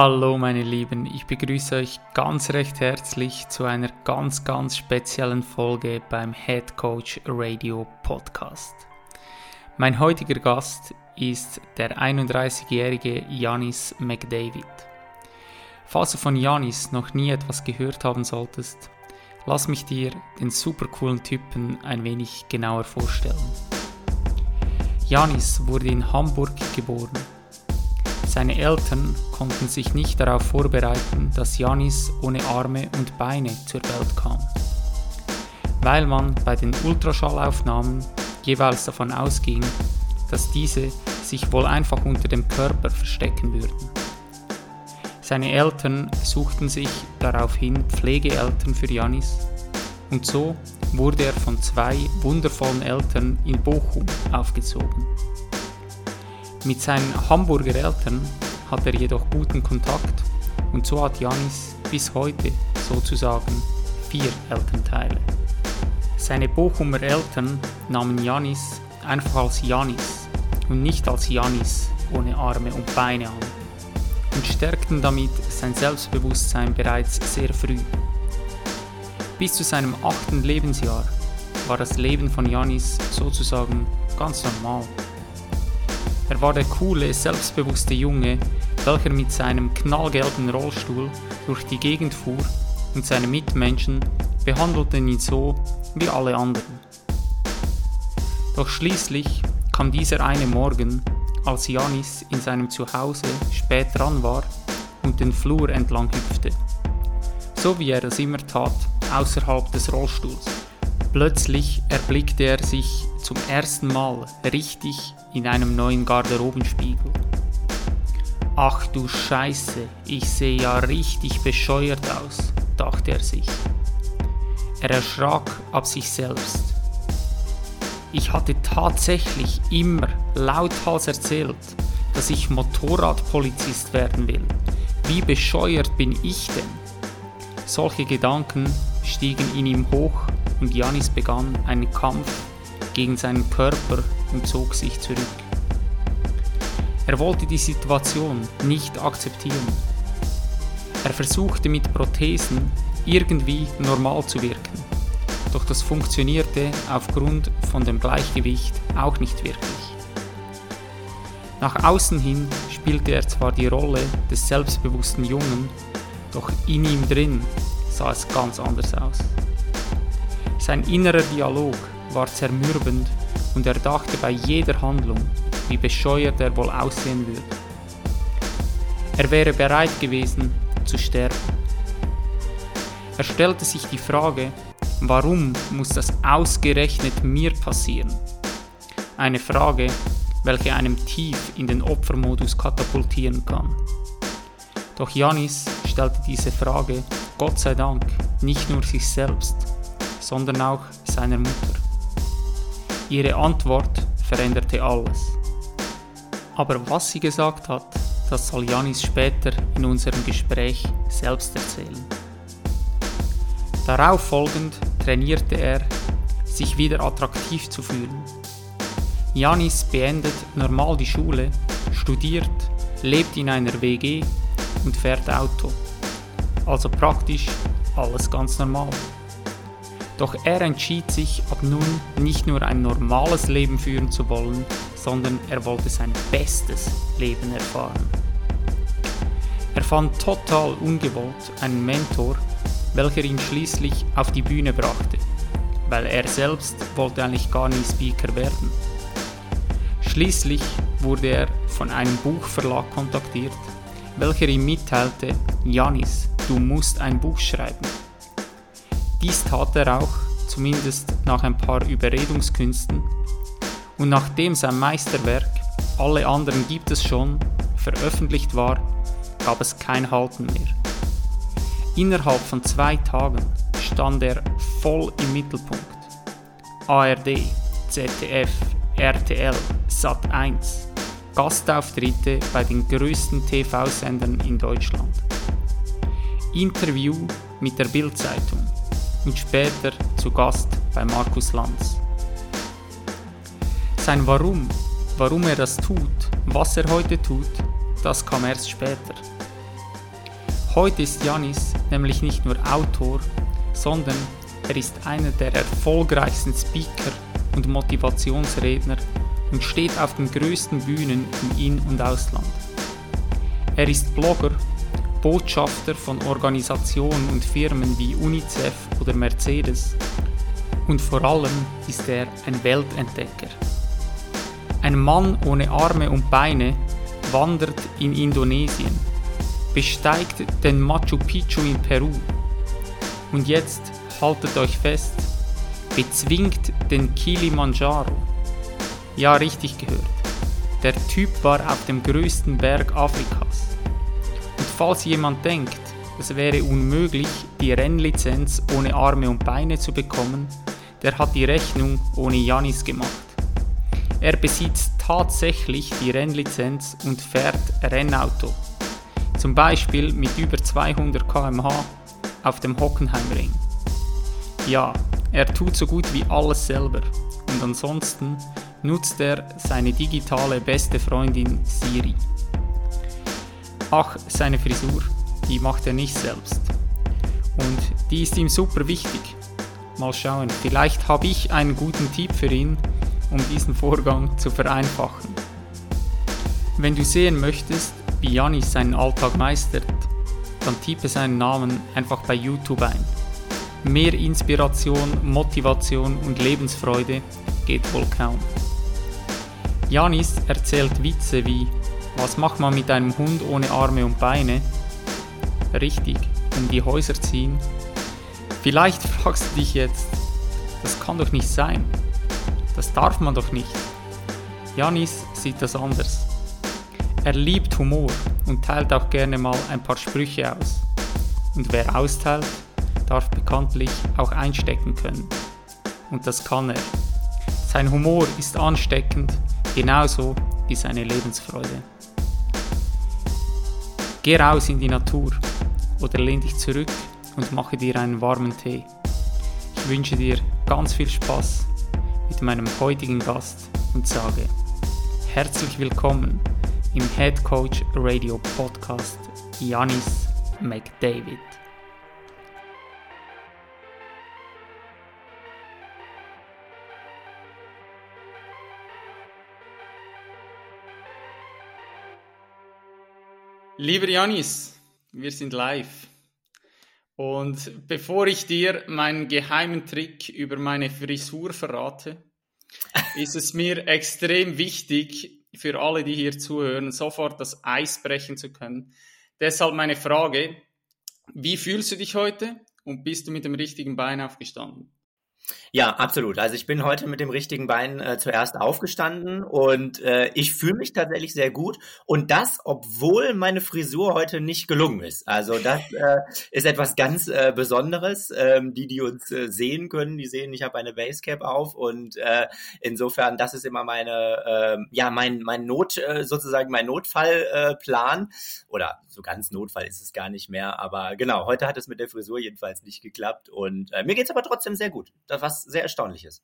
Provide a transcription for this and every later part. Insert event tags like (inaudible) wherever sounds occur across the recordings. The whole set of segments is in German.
Hallo meine Lieben, ich begrüße euch ganz recht herzlich zu einer ganz, ganz speziellen Folge beim Head Coach Radio Podcast. Mein heutiger Gast ist der 31-jährige Janis McDavid. Falls du von Janis noch nie etwas gehört haben solltest, lass mich dir den super coolen Typen ein wenig genauer vorstellen. Janis wurde in Hamburg geboren seine Eltern konnten sich nicht darauf vorbereiten, dass Janis ohne Arme und Beine zur Welt kam. Weil man bei den Ultraschallaufnahmen jeweils davon ausging, dass diese sich wohl einfach unter dem Körper verstecken würden. Seine Eltern suchten sich daraufhin Pflegeeltern für Janis und so wurde er von zwei wundervollen Eltern in Bochum aufgezogen. Mit seinen Hamburger Eltern hat er jedoch guten Kontakt und so hat Janis bis heute sozusagen vier Elternteile. Seine Bochumer Eltern nahmen Janis einfach als Janis und nicht als Janis ohne Arme und Beine an und stärkten damit sein Selbstbewusstsein bereits sehr früh. Bis zu seinem achten Lebensjahr war das Leben von Janis sozusagen ganz normal. Er war der coole, selbstbewusste Junge, welcher mit seinem knallgelben Rollstuhl durch die Gegend fuhr und seine Mitmenschen behandelten ihn so wie alle anderen. Doch schließlich kam dieser eine Morgen, als Janis in seinem Zuhause spät dran war und den Flur entlang hüpfte. So wie er es immer tat, außerhalb des Rollstuhls. Plötzlich erblickte er sich zum ersten Mal richtig in einem neuen Garderobenspiegel. Ach du Scheiße, ich sehe ja richtig bescheuert aus, dachte er sich. Er erschrak ab sich selbst. Ich hatte tatsächlich immer lauthals erzählt, dass ich Motorradpolizist werden will. Wie bescheuert bin ich denn? Solche Gedanken stiegen in ihm hoch und Janis begann einen Kampf gegen seinen Körper und zog sich zurück. Er wollte die Situation nicht akzeptieren. Er versuchte mit Prothesen irgendwie normal zu wirken, doch das funktionierte aufgrund von dem Gleichgewicht auch nicht wirklich. Nach außen hin spielte er zwar die Rolle des selbstbewussten Jungen, doch in ihm drin sah es ganz anders aus. Sein innerer Dialog war zermürbend und er dachte bei jeder Handlung, wie bescheuert er wohl aussehen würde. Er wäre bereit gewesen zu sterben. Er stellte sich die Frage, warum muss das ausgerechnet mir passieren? Eine Frage, welche einem tief in den Opfermodus katapultieren kann. Doch Janis stellte diese Frage, Gott sei Dank, nicht nur sich selbst, sondern auch seiner Mutter. Ihre Antwort veränderte alles. Aber was sie gesagt hat, das soll Janis später in unserem Gespräch selbst erzählen. Darauf folgend trainierte er, sich wieder attraktiv zu fühlen. Janis beendet normal die Schule, studiert, lebt in einer WG und fährt Auto. Also praktisch alles ganz normal. Doch er entschied sich ab nun nicht nur ein normales Leben führen zu wollen, sondern er wollte sein bestes Leben erfahren. Er fand total ungewollt einen Mentor, welcher ihn schließlich auf die Bühne brachte, weil er selbst wollte eigentlich gar nie Speaker werden. Schließlich wurde er von einem Buchverlag kontaktiert, welcher ihm mitteilte, Janis, du musst ein Buch schreiben. Dies tat er auch, zumindest nach ein paar Überredungskünsten. Und nachdem sein Meisterwerk, alle anderen gibt es schon, veröffentlicht war, gab es kein Halten mehr. Innerhalb von zwei Tagen stand er voll im Mittelpunkt. ARD, ZDF, RTL, Sat1, Gastauftritte bei den größten TV-Sendern in Deutschland. Interview mit der Bild-Zeitung und später zu Gast bei Markus Lanz. Sein Warum, warum er das tut, was er heute tut, das kam erst später. Heute ist Janis nämlich nicht nur Autor, sondern er ist einer der erfolgreichsten Speaker und Motivationsredner und steht auf den größten Bühnen im In- und Ausland. Er ist Blogger, Botschafter von Organisationen und Firmen wie UNICEF oder Mercedes und vor allem ist er ein Weltentdecker. Ein Mann ohne Arme und Beine wandert in Indonesien, besteigt den Machu Picchu in Peru und jetzt haltet euch fest, bezwingt den Kilimanjaro. Ja, richtig gehört. Der Typ war auf dem größten Berg Afrikas. Falls jemand denkt, es wäre unmöglich, die Rennlizenz ohne Arme und Beine zu bekommen, der hat die Rechnung ohne Janis gemacht. Er besitzt tatsächlich die Rennlizenz und fährt Rennauto. Zum Beispiel mit über 200 km/h auf dem Hockenheimring. Ja, er tut so gut wie alles selber und ansonsten nutzt er seine digitale beste Freundin Siri. Ach, seine Frisur, die macht er nicht selbst. Und die ist ihm super wichtig. Mal schauen, vielleicht habe ich einen guten Tipp für ihn, um diesen Vorgang zu vereinfachen. Wenn du sehen möchtest, wie Janis seinen Alltag meistert, dann tippe seinen Namen einfach bei YouTube ein. Mehr Inspiration, Motivation und Lebensfreude geht wohl kaum. Janis erzählt Witze wie, was macht man mit einem Hund ohne Arme und Beine? Richtig, um die Häuser ziehen. Vielleicht (laughs) fragst du dich jetzt, das kann doch nicht sein. Das darf man doch nicht. Janis sieht das anders. Er liebt Humor und teilt auch gerne mal ein paar Sprüche aus. Und wer austeilt, darf bekanntlich auch einstecken können. Und das kann er. Sein Humor ist ansteckend, genauso wie seine Lebensfreude. Geh raus in die Natur oder lehn dich zurück und mache dir einen warmen Tee. Ich wünsche dir ganz viel Spaß mit meinem heutigen Gast und sage herzlich willkommen im Head Coach Radio Podcast Janis McDavid. Lieber Janis, wir sind live. Und bevor ich dir meinen geheimen Trick über meine Frisur verrate, (laughs) ist es mir extrem wichtig, für alle, die hier zuhören, sofort das Eis brechen zu können. Deshalb meine Frage, wie fühlst du dich heute und bist du mit dem richtigen Bein aufgestanden? Ja, absolut. Also ich bin heute mit dem richtigen Bein äh, zuerst aufgestanden und äh, ich fühle mich tatsächlich sehr gut. Und das, obwohl meine Frisur heute nicht gelungen ist. Also das äh, ist etwas ganz äh, Besonderes. Ähm, die, die uns äh, sehen können, die sehen, ich habe eine Basecap auf und äh, insofern, das ist immer meine, äh, ja, mein, mein Not, äh, sozusagen mein Notfallplan. Äh, Oder so ganz Notfall ist es gar nicht mehr. Aber genau, heute hat es mit der Frisur jedenfalls nicht geklappt. Und äh, mir geht's aber trotzdem sehr gut. Das, was sehr erstaunlich ist.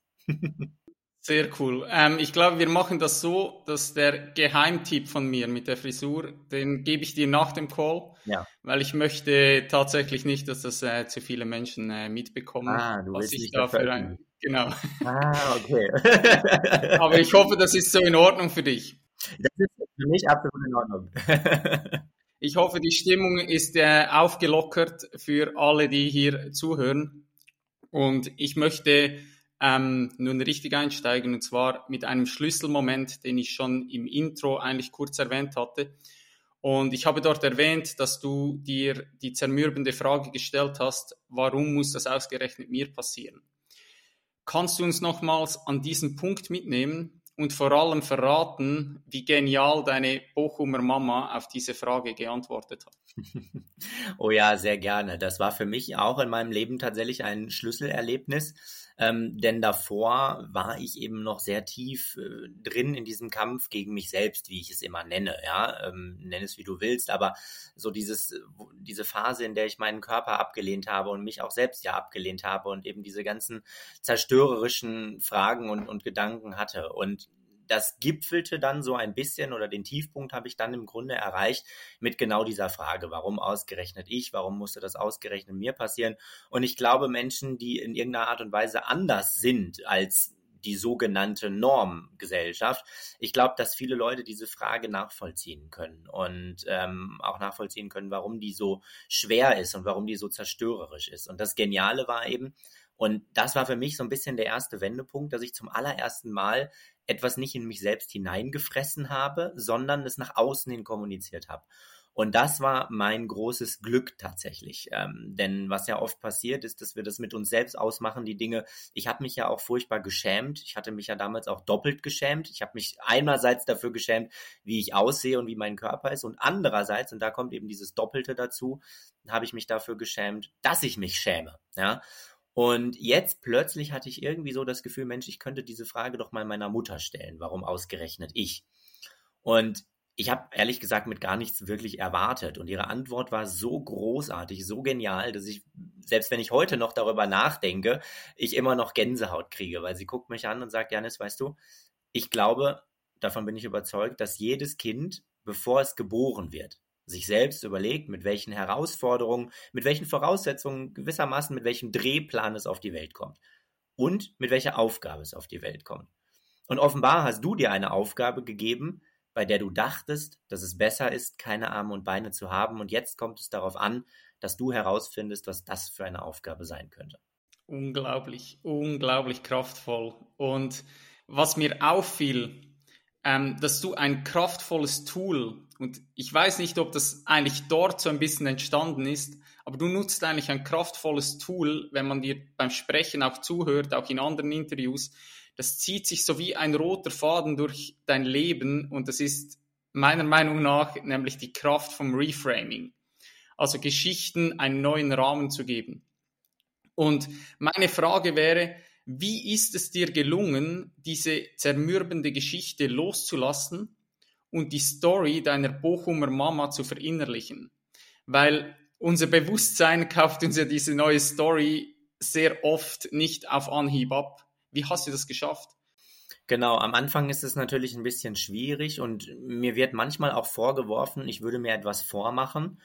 Sehr cool. Ähm, ich glaube, wir machen das so, dass der Geheimtipp von mir mit der Frisur, den gebe ich dir nach dem Call, ja. weil ich möchte tatsächlich nicht, dass das äh, zu viele Menschen äh, mitbekommen, ah, was ich da für ein. Genau. Ah, okay. (laughs) Aber ich hoffe, das ist so in Ordnung für dich. Das ist für mich absolut in Ordnung. (laughs) ich hoffe, die Stimmung ist äh, aufgelockert für alle, die hier zuhören. Und ich möchte ähm, nun richtig einsteigen und zwar mit einem Schlüsselmoment, den ich schon im Intro eigentlich kurz erwähnt hatte. Und ich habe dort erwähnt, dass du dir die zermürbende Frage gestellt hast, warum muss das ausgerechnet mir passieren? Kannst du uns nochmals an diesen Punkt mitnehmen und vor allem verraten, wie genial deine Bochumer Mama auf diese Frage geantwortet hat? (laughs) Oh ja, sehr gerne. Das war für mich auch in meinem Leben tatsächlich ein Schlüsselerlebnis. Ähm, denn davor war ich eben noch sehr tief äh, drin in diesem Kampf gegen mich selbst, wie ich es immer nenne. Ja, ähm, nenn es wie du willst, aber so dieses, diese Phase, in der ich meinen Körper abgelehnt habe und mich auch selbst ja abgelehnt habe und eben diese ganzen zerstörerischen Fragen und, und Gedanken hatte. Und das gipfelte dann so ein bisschen oder den Tiefpunkt habe ich dann im Grunde erreicht mit genau dieser Frage, warum ausgerechnet ich, warum musste das ausgerechnet mir passieren? Und ich glaube, Menschen, die in irgendeiner Art und Weise anders sind als die sogenannte Normgesellschaft. Ich glaube, dass viele Leute diese Frage nachvollziehen können und ähm, auch nachvollziehen können, warum die so schwer ist und warum die so zerstörerisch ist. Und das Geniale war eben, und das war für mich so ein bisschen der erste Wendepunkt, dass ich zum allerersten Mal etwas nicht in mich selbst hineingefressen habe, sondern es nach außen hin kommuniziert habe. Und das war mein großes Glück tatsächlich. Ähm, denn was ja oft passiert ist, dass wir das mit uns selbst ausmachen, die Dinge. Ich habe mich ja auch furchtbar geschämt. Ich hatte mich ja damals auch doppelt geschämt. Ich habe mich einerseits dafür geschämt, wie ich aussehe und wie mein Körper ist. Und andererseits, und da kommt eben dieses Doppelte dazu, habe ich mich dafür geschämt, dass ich mich schäme. Ja. Und jetzt plötzlich hatte ich irgendwie so das Gefühl, Mensch, ich könnte diese Frage doch mal meiner Mutter stellen. Warum ausgerechnet ich? Und ich habe ehrlich gesagt mit gar nichts wirklich erwartet. Und ihre Antwort war so großartig, so genial, dass ich, selbst wenn ich heute noch darüber nachdenke, ich immer noch Gänsehaut kriege, weil sie guckt mich an und sagt, Janis, weißt du, ich glaube, davon bin ich überzeugt, dass jedes Kind, bevor es geboren wird, sich selbst überlegt, mit welchen Herausforderungen, mit welchen Voraussetzungen, gewissermaßen mit welchem Drehplan es auf die Welt kommt und mit welcher Aufgabe es auf die Welt kommt. Und offenbar hast du dir eine Aufgabe gegeben, bei der du dachtest, dass es besser ist, keine Arme und Beine zu haben. Und jetzt kommt es darauf an, dass du herausfindest, was das für eine Aufgabe sein könnte. Unglaublich, unglaublich kraftvoll. Und was mir auffiel, ähm, dass du ein kraftvolles Tool, und ich weiß nicht, ob das eigentlich dort so ein bisschen entstanden ist, aber du nutzt eigentlich ein kraftvolles Tool, wenn man dir beim Sprechen auch zuhört, auch in anderen Interviews. Das zieht sich so wie ein roter Faden durch dein Leben und das ist meiner Meinung nach nämlich die Kraft vom Reframing. Also Geschichten einen neuen Rahmen zu geben. Und meine Frage wäre, wie ist es dir gelungen, diese zermürbende Geschichte loszulassen und die Story deiner Bochumer Mama zu verinnerlichen? Weil unser Bewusstsein kauft uns ja diese neue Story sehr oft nicht auf Anhieb ab. Wie hast du das geschafft? Genau, am Anfang ist es natürlich ein bisschen schwierig und mir wird manchmal auch vorgeworfen, ich würde mir etwas vormachen.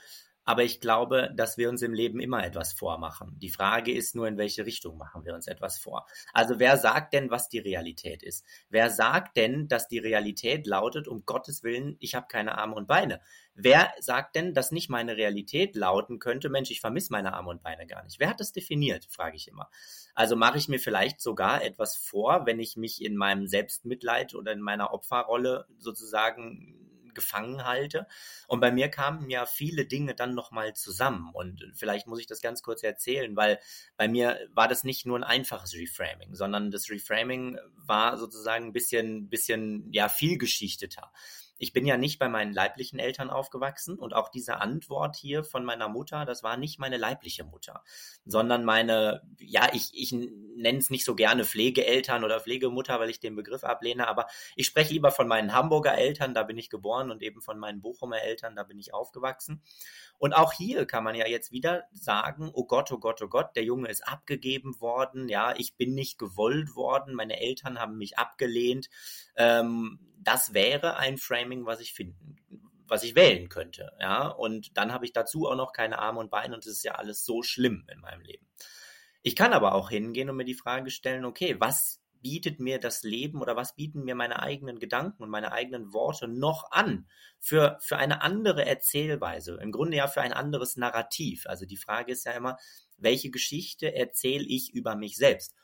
Aber ich glaube, dass wir uns im Leben immer etwas vormachen. Die Frage ist nur, in welche Richtung machen wir uns etwas vor. Also wer sagt denn, was die Realität ist? Wer sagt denn, dass die Realität lautet, um Gottes Willen, ich habe keine Arme und Beine? Wer sagt denn, dass nicht meine Realität lauten könnte, Mensch, ich vermisse meine Arme und Beine gar nicht? Wer hat das definiert, frage ich immer. Also mache ich mir vielleicht sogar etwas vor, wenn ich mich in meinem Selbstmitleid oder in meiner Opferrolle sozusagen gefangen halte. Und bei mir kamen ja viele Dinge dann nochmal zusammen. Und vielleicht muss ich das ganz kurz erzählen, weil bei mir war das nicht nur ein einfaches Reframing, sondern das Reframing war sozusagen ein bisschen, bisschen, ja, vielgeschichteter ich bin ja nicht bei meinen leiblichen Eltern aufgewachsen und auch diese Antwort hier von meiner Mutter, das war nicht meine leibliche Mutter, sondern meine, ja, ich, ich nenne es nicht so gerne Pflegeeltern oder Pflegemutter, weil ich den Begriff ablehne, aber ich spreche lieber von meinen Hamburger Eltern, da bin ich geboren und eben von meinen Bochumer Eltern, da bin ich aufgewachsen. Und auch hier kann man ja jetzt wieder sagen, oh Gott, oh Gott, oh Gott, der Junge ist abgegeben worden, ja, ich bin nicht gewollt worden, meine Eltern haben mich abgelehnt. Ähm, das wäre ein Framing, was ich finden, was ich wählen könnte. Ja, und dann habe ich dazu auch noch keine Arme und Beine und es ist ja alles so schlimm in meinem Leben. Ich kann aber auch hingehen und mir die Frage stellen, okay, was bietet mir das Leben oder was bieten mir meine eigenen Gedanken und meine eigenen Worte noch an für, für eine andere Erzählweise, im Grunde ja für ein anderes Narrativ. Also die Frage ist ja immer, welche Geschichte erzähle ich über mich selbst?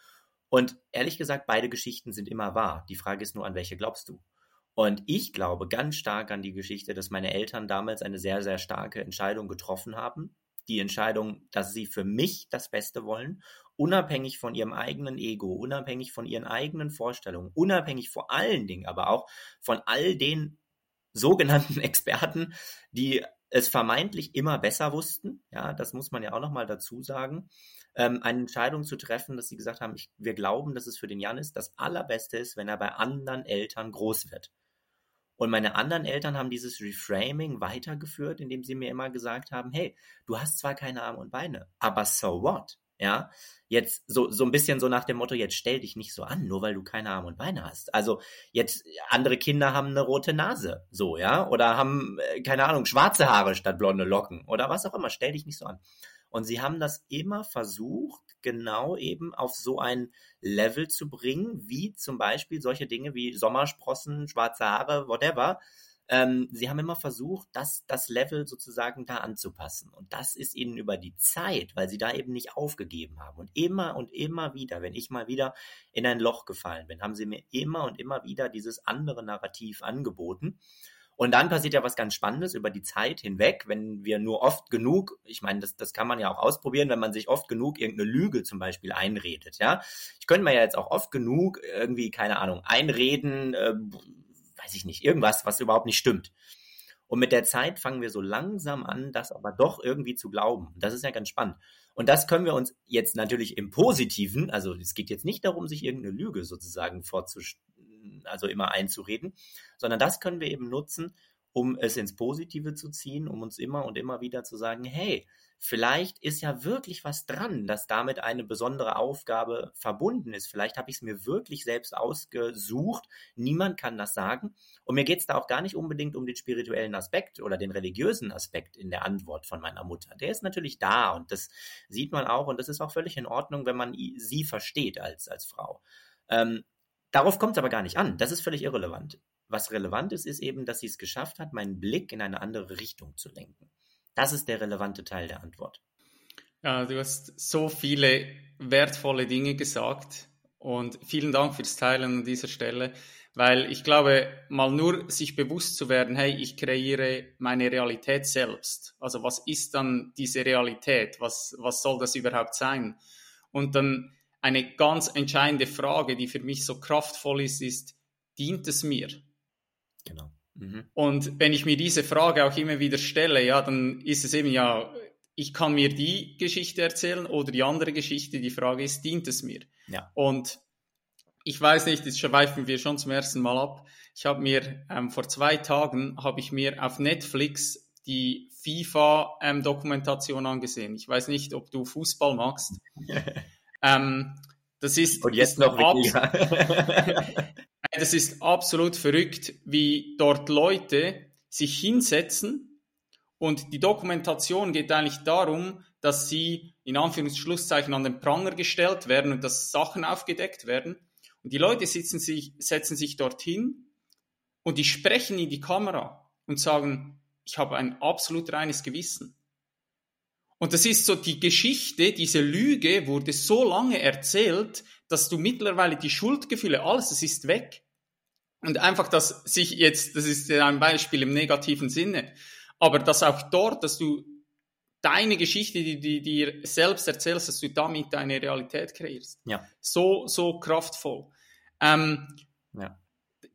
Und ehrlich gesagt, beide Geschichten sind immer wahr. Die Frage ist nur, an welche glaubst du? Und ich glaube ganz stark an die Geschichte, dass meine Eltern damals eine sehr, sehr starke Entscheidung getroffen haben, die Entscheidung, dass sie für mich das Beste wollen, unabhängig von ihrem eigenen Ego, unabhängig von ihren eigenen Vorstellungen, unabhängig vor allen Dingen aber auch von all den sogenannten (laughs) Experten, die es vermeintlich immer besser wussten, ja, das muss man ja auch nochmal dazu sagen, ähm, eine Entscheidung zu treffen, dass sie gesagt haben, ich, wir glauben, dass es für den Janis das Allerbeste ist, wenn er bei anderen Eltern groß wird. Und meine anderen Eltern haben dieses Reframing weitergeführt, indem sie mir immer gesagt haben, hey, du hast zwar keine Arme und Beine, aber so what? Ja, jetzt so, so ein bisschen so nach dem Motto, jetzt stell dich nicht so an, nur weil du keine Arme und Beine hast. Also jetzt, andere Kinder haben eine rote Nase, so, ja, oder haben, äh, keine Ahnung, schwarze Haare statt blonde Locken oder was auch immer, stell dich nicht so an. Und sie haben das immer versucht, genau eben auf so ein Level zu bringen, wie zum Beispiel solche Dinge wie Sommersprossen, schwarze Haare, whatever. Ähm, sie haben immer versucht, das, das Level sozusagen da anzupassen. Und das ist ihnen über die Zeit, weil sie da eben nicht aufgegeben haben. Und immer und immer wieder, wenn ich mal wieder in ein Loch gefallen bin, haben sie mir immer und immer wieder dieses andere Narrativ angeboten. Und dann passiert ja was ganz Spannendes über die Zeit hinweg, wenn wir nur oft genug, ich meine, das, das kann man ja auch ausprobieren, wenn man sich oft genug irgendeine Lüge zum Beispiel einredet, ja. Ich könnte mir ja jetzt auch oft genug irgendwie, keine Ahnung, einreden, äh, weiß ich nicht, irgendwas, was überhaupt nicht stimmt. Und mit der Zeit fangen wir so langsam an, das aber doch irgendwie zu glauben. Das ist ja ganz spannend. Und das können wir uns jetzt natürlich im Positiven, also es geht jetzt nicht darum, sich irgendeine Lüge sozusagen vorzustellen, also immer einzureden, sondern das können wir eben nutzen, um es ins Positive zu ziehen, um uns immer und immer wieder zu sagen, hey, vielleicht ist ja wirklich was dran, dass damit eine besondere Aufgabe verbunden ist. Vielleicht habe ich es mir wirklich selbst ausgesucht. Niemand kann das sagen. Und mir geht es da auch gar nicht unbedingt um den spirituellen Aspekt oder den religiösen Aspekt in der Antwort von meiner Mutter. Der ist natürlich da und das sieht man auch und das ist auch völlig in Ordnung, wenn man sie versteht als, als Frau. Ähm, Darauf kommt es aber gar nicht an. Das ist völlig irrelevant. Was relevant ist, ist eben, dass sie es geschafft hat, meinen Blick in eine andere Richtung zu lenken. Das ist der relevante Teil der Antwort. Ja, du hast so viele wertvolle Dinge gesagt und vielen Dank fürs Teilen an dieser Stelle, weil ich glaube, mal nur sich bewusst zu werden, hey, ich kreiere meine Realität selbst. Also was ist dann diese Realität? Was, was soll das überhaupt sein? Und dann eine ganz entscheidende Frage, die für mich so kraftvoll ist, ist, dient es mir? Genau. Mhm. Und wenn ich mir diese Frage auch immer wieder stelle, ja, dann ist es eben ja, ich kann mir die Geschichte erzählen oder die andere Geschichte. Die Frage ist, dient es mir? Ja. Und ich weiß nicht, jetzt schweifen wir schon zum ersten Mal ab. Ich habe mir ähm, vor zwei Tagen habe ich mir auf Netflix die FIFA-Dokumentation ähm, angesehen. Ich weiß nicht, ob du Fußball magst. (laughs) Ähm, das ist, Und jetzt noch (laughs) das ist absolut verrückt, wie dort Leute sich hinsetzen und die Dokumentation geht eigentlich darum, dass sie in Anführungsschlusszeichen an den Pranger gestellt werden und dass Sachen aufgedeckt werden. Und die Leute sitzen sich, setzen sich dorthin und die sprechen in die Kamera und sagen, ich habe ein absolut reines Gewissen. Und das ist so die Geschichte, diese Lüge wurde so lange erzählt, dass du mittlerweile die Schuldgefühle, alles, das ist weg. Und einfach, dass sich jetzt, das ist ein Beispiel im negativen Sinne, aber dass auch dort, dass du deine Geschichte, die du dir selbst erzählst, dass du damit deine Realität kreierst. Ja. So, so kraftvoll. Ähm,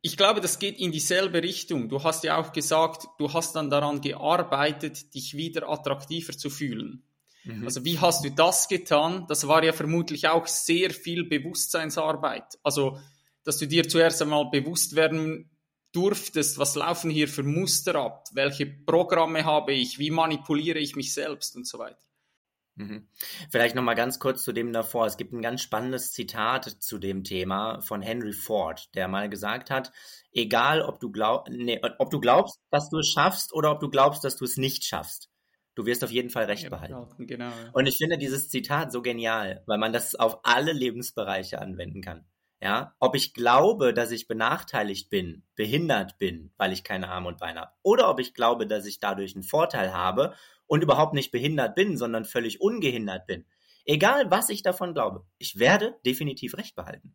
ich glaube, das geht in dieselbe Richtung. Du hast ja auch gesagt, du hast dann daran gearbeitet, dich wieder attraktiver zu fühlen. Mhm. Also wie hast du das getan? Das war ja vermutlich auch sehr viel Bewusstseinsarbeit. Also, dass du dir zuerst einmal bewusst werden durftest, was laufen hier für Muster ab? Welche Programme habe ich? Wie manipuliere ich mich selbst und so weiter? Mhm. Vielleicht noch mal ganz kurz zu dem davor. Es gibt ein ganz spannendes Zitat zu dem Thema von Henry Ford, der mal gesagt hat, egal ob du, glaub, nee, ob du glaubst, dass du es schaffst oder ob du glaubst, dass du es nicht schaffst, du wirst auf jeden Fall recht behalten. Genau. Und ich finde dieses Zitat so genial, weil man das auf alle Lebensbereiche anwenden kann. Ja, ob ich glaube, dass ich benachteiligt bin, behindert bin, weil ich keine Arme und Beine habe, oder ob ich glaube, dass ich dadurch einen Vorteil habe und überhaupt nicht behindert bin, sondern völlig ungehindert bin. Egal, was ich davon glaube, ich werde definitiv recht behalten.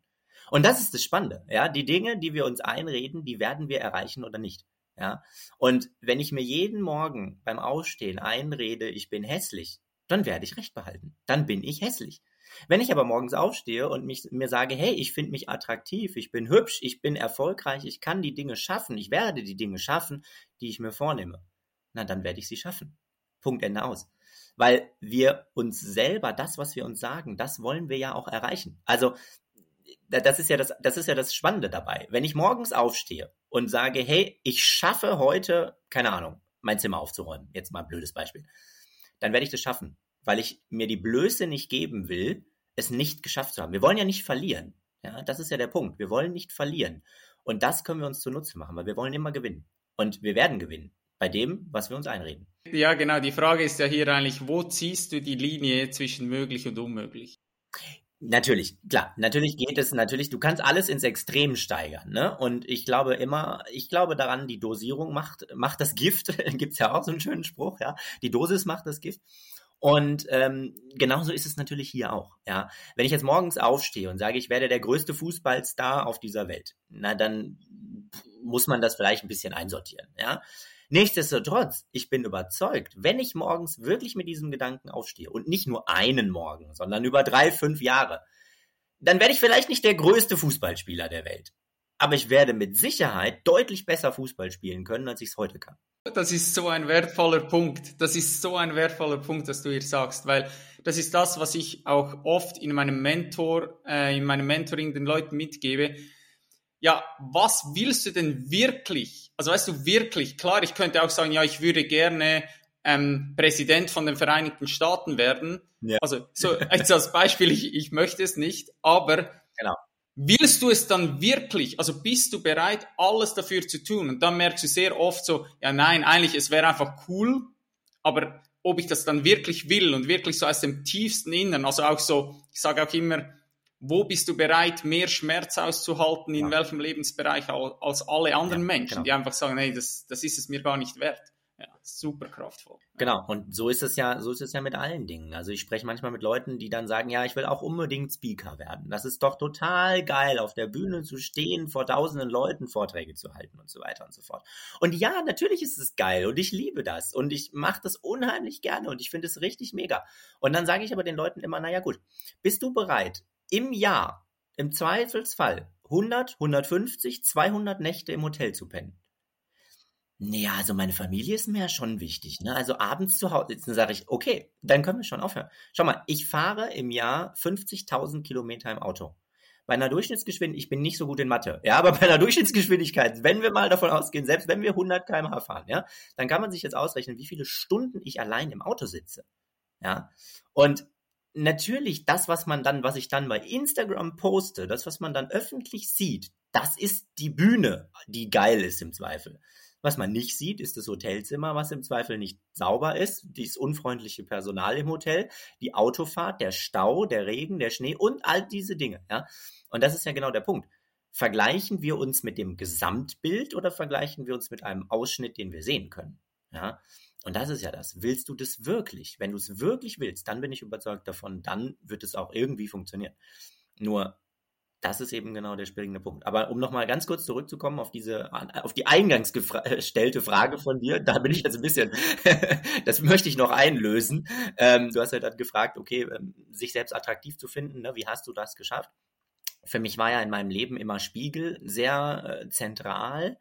Und das ist das Spannende, ja. Die Dinge, die wir uns einreden, die werden wir erreichen oder nicht. Ja. Und wenn ich mir jeden Morgen beim Ausstehen einrede, ich bin hässlich, dann werde ich recht behalten. Dann bin ich hässlich. Wenn ich aber morgens aufstehe und mich, mir sage, hey, ich finde mich attraktiv, ich bin hübsch, ich bin erfolgreich, ich kann die Dinge schaffen, ich werde die Dinge schaffen, die ich mir vornehme, na dann werde ich sie schaffen. Punkt Ende aus. Weil wir uns selber, das, was wir uns sagen, das wollen wir ja auch erreichen. Also das ist ja das, das ist ja das Spannende dabei. Wenn ich morgens aufstehe und sage, hey, ich schaffe heute, keine Ahnung, mein Zimmer aufzuräumen, jetzt mal ein blödes Beispiel, dann werde ich das schaffen, weil ich mir die Blöße nicht geben will, es nicht geschafft zu haben. Wir wollen ja nicht verlieren. Ja, das ist ja der Punkt. Wir wollen nicht verlieren. Und das können wir uns zunutze machen, weil wir wollen immer gewinnen. Und wir werden gewinnen bei dem, was wir uns einreden. Ja, genau. Die Frage ist ja hier eigentlich, wo ziehst du die Linie zwischen möglich und unmöglich? Natürlich, klar, natürlich geht es, natürlich, du kannst alles ins Extrem steigern, ne? Und ich glaube immer, ich glaube daran, die Dosierung macht, macht das Gift, (laughs) gibt's ja auch so einen schönen Spruch, ja. Die Dosis macht das Gift. Und ähm, genauso ist es natürlich hier auch. Ja, wenn ich jetzt morgens aufstehe und sage, ich werde der größte Fußballstar auf dieser Welt, na dann muss man das vielleicht ein bisschen einsortieren. Ja, Nichtsdestotrotz, ich bin überzeugt, wenn ich morgens wirklich mit diesem Gedanken aufstehe und nicht nur einen Morgen, sondern über drei, fünf Jahre, dann werde ich vielleicht nicht der größte Fußballspieler der Welt. Aber ich werde mit Sicherheit deutlich besser Fußball spielen können, als ich es heute kann. Das ist so ein wertvoller Punkt. Das ist so ein wertvoller Punkt, dass du hier sagst, weil das ist das, was ich auch oft in meinem Mentor, äh, in meinem Mentoring den Leuten mitgebe ja, was willst du denn wirklich? Also weißt du wirklich, klar, ich könnte auch sagen, ja, ich würde gerne ähm, Präsident von den Vereinigten Staaten werden. Ja. Also so jetzt als Beispiel, ich, ich möchte es nicht, aber genau. willst du es dann wirklich? Also bist du bereit, alles dafür zu tun? Und dann merkst du sehr oft so, ja nein, eigentlich, es wäre einfach cool, aber ob ich das dann wirklich will und wirklich so aus dem tiefsten Innern, also auch so, ich sage auch immer, wo bist du bereit, mehr Schmerz auszuhalten, in ja. welchem Lebensbereich als alle anderen ja, Menschen, genau. die einfach sagen, hey, das, das ist es mir gar nicht wert. Ja, super kraftvoll. Genau, und so ist es ja, so ist es ja mit allen Dingen. Also ich spreche manchmal mit Leuten, die dann sagen, ja, ich will auch unbedingt Speaker werden. Das ist doch total geil, auf der Bühne zu stehen, vor tausenden Leuten Vorträge zu halten und so weiter und so fort. Und ja, natürlich ist es geil und ich liebe das und ich mache das unheimlich gerne und ich finde es richtig mega. Und dann sage ich aber den Leuten immer, naja gut, bist du bereit, im Jahr im Zweifelsfall 100, 150, 200 Nächte im Hotel zu pennen. Naja, also meine Familie ist mir ja schon wichtig. Ne? Also abends zu Hause sitzen, sage ich, okay, dann können wir schon aufhören. Schau mal, ich fahre im Jahr 50.000 Kilometer im Auto. Bei einer Durchschnittsgeschwindigkeit, ich bin nicht so gut in Mathe, ja, aber bei einer Durchschnittsgeschwindigkeit, wenn wir mal davon ausgehen, selbst wenn wir 100 km/h fahren, ja, dann kann man sich jetzt ausrechnen, wie viele Stunden ich allein im Auto sitze. Ja, und natürlich das, was man dann, was ich dann bei Instagram poste, das, was man dann öffentlich sieht, das ist die Bühne, die geil ist im Zweifel. Was man nicht sieht, ist das Hotelzimmer, was im Zweifel nicht sauber ist, dieses unfreundliche Personal im Hotel, die Autofahrt, der Stau, der Regen, der Schnee und all diese Dinge. Ja? Und das ist ja genau der Punkt. Vergleichen wir uns mit dem Gesamtbild oder vergleichen wir uns mit einem Ausschnitt, den wir sehen können? Ja? Und das ist ja das. Willst du das wirklich? Wenn du es wirklich willst, dann bin ich überzeugt davon, dann wird es auch irgendwie funktionieren. Nur, das ist eben genau der springende Punkt. Aber um nochmal ganz kurz zurückzukommen auf diese, auf die eingangs gestellte Frage von dir, da bin ich jetzt ein bisschen, (laughs) das möchte ich noch einlösen. Ähm, du hast ja dann gefragt, okay, ähm, sich selbst attraktiv zu finden, ne? wie hast du das geschafft? Für mich war ja in meinem Leben immer Spiegel sehr äh, zentral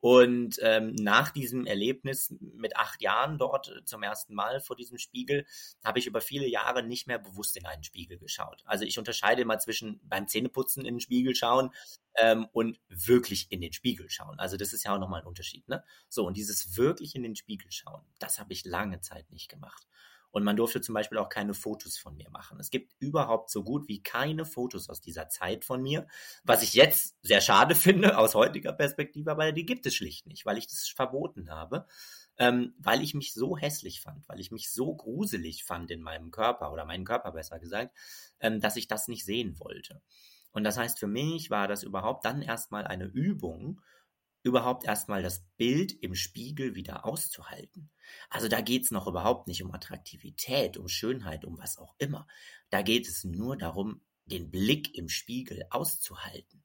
und ähm, nach diesem Erlebnis mit acht Jahren dort äh, zum ersten Mal vor diesem Spiegel habe ich über viele Jahre nicht mehr bewusst in einen Spiegel geschaut. Also ich unterscheide immer zwischen beim Zähneputzen in den Spiegel schauen ähm, und wirklich in den Spiegel schauen. Also das ist ja auch nochmal ein Unterschied. Ne? So, und dieses wirklich in den Spiegel schauen, das habe ich lange Zeit nicht gemacht. Und man durfte zum Beispiel auch keine Fotos von mir machen. Es gibt überhaupt so gut wie keine Fotos aus dieser Zeit von mir, was ich jetzt sehr schade (laughs) finde aus heutiger Perspektive, aber die gibt es schlicht nicht, weil ich das verboten habe, ähm, weil ich mich so hässlich fand, weil ich mich so gruselig fand in meinem Körper oder meinen Körper besser gesagt, ähm, dass ich das nicht sehen wollte. Und das heißt, für mich war das überhaupt dann erstmal eine Übung, überhaupt erstmal das Bild im Spiegel wieder auszuhalten. Also da geht es noch überhaupt nicht um Attraktivität, um Schönheit, um was auch immer. Da geht es nur darum, den Blick im Spiegel auszuhalten.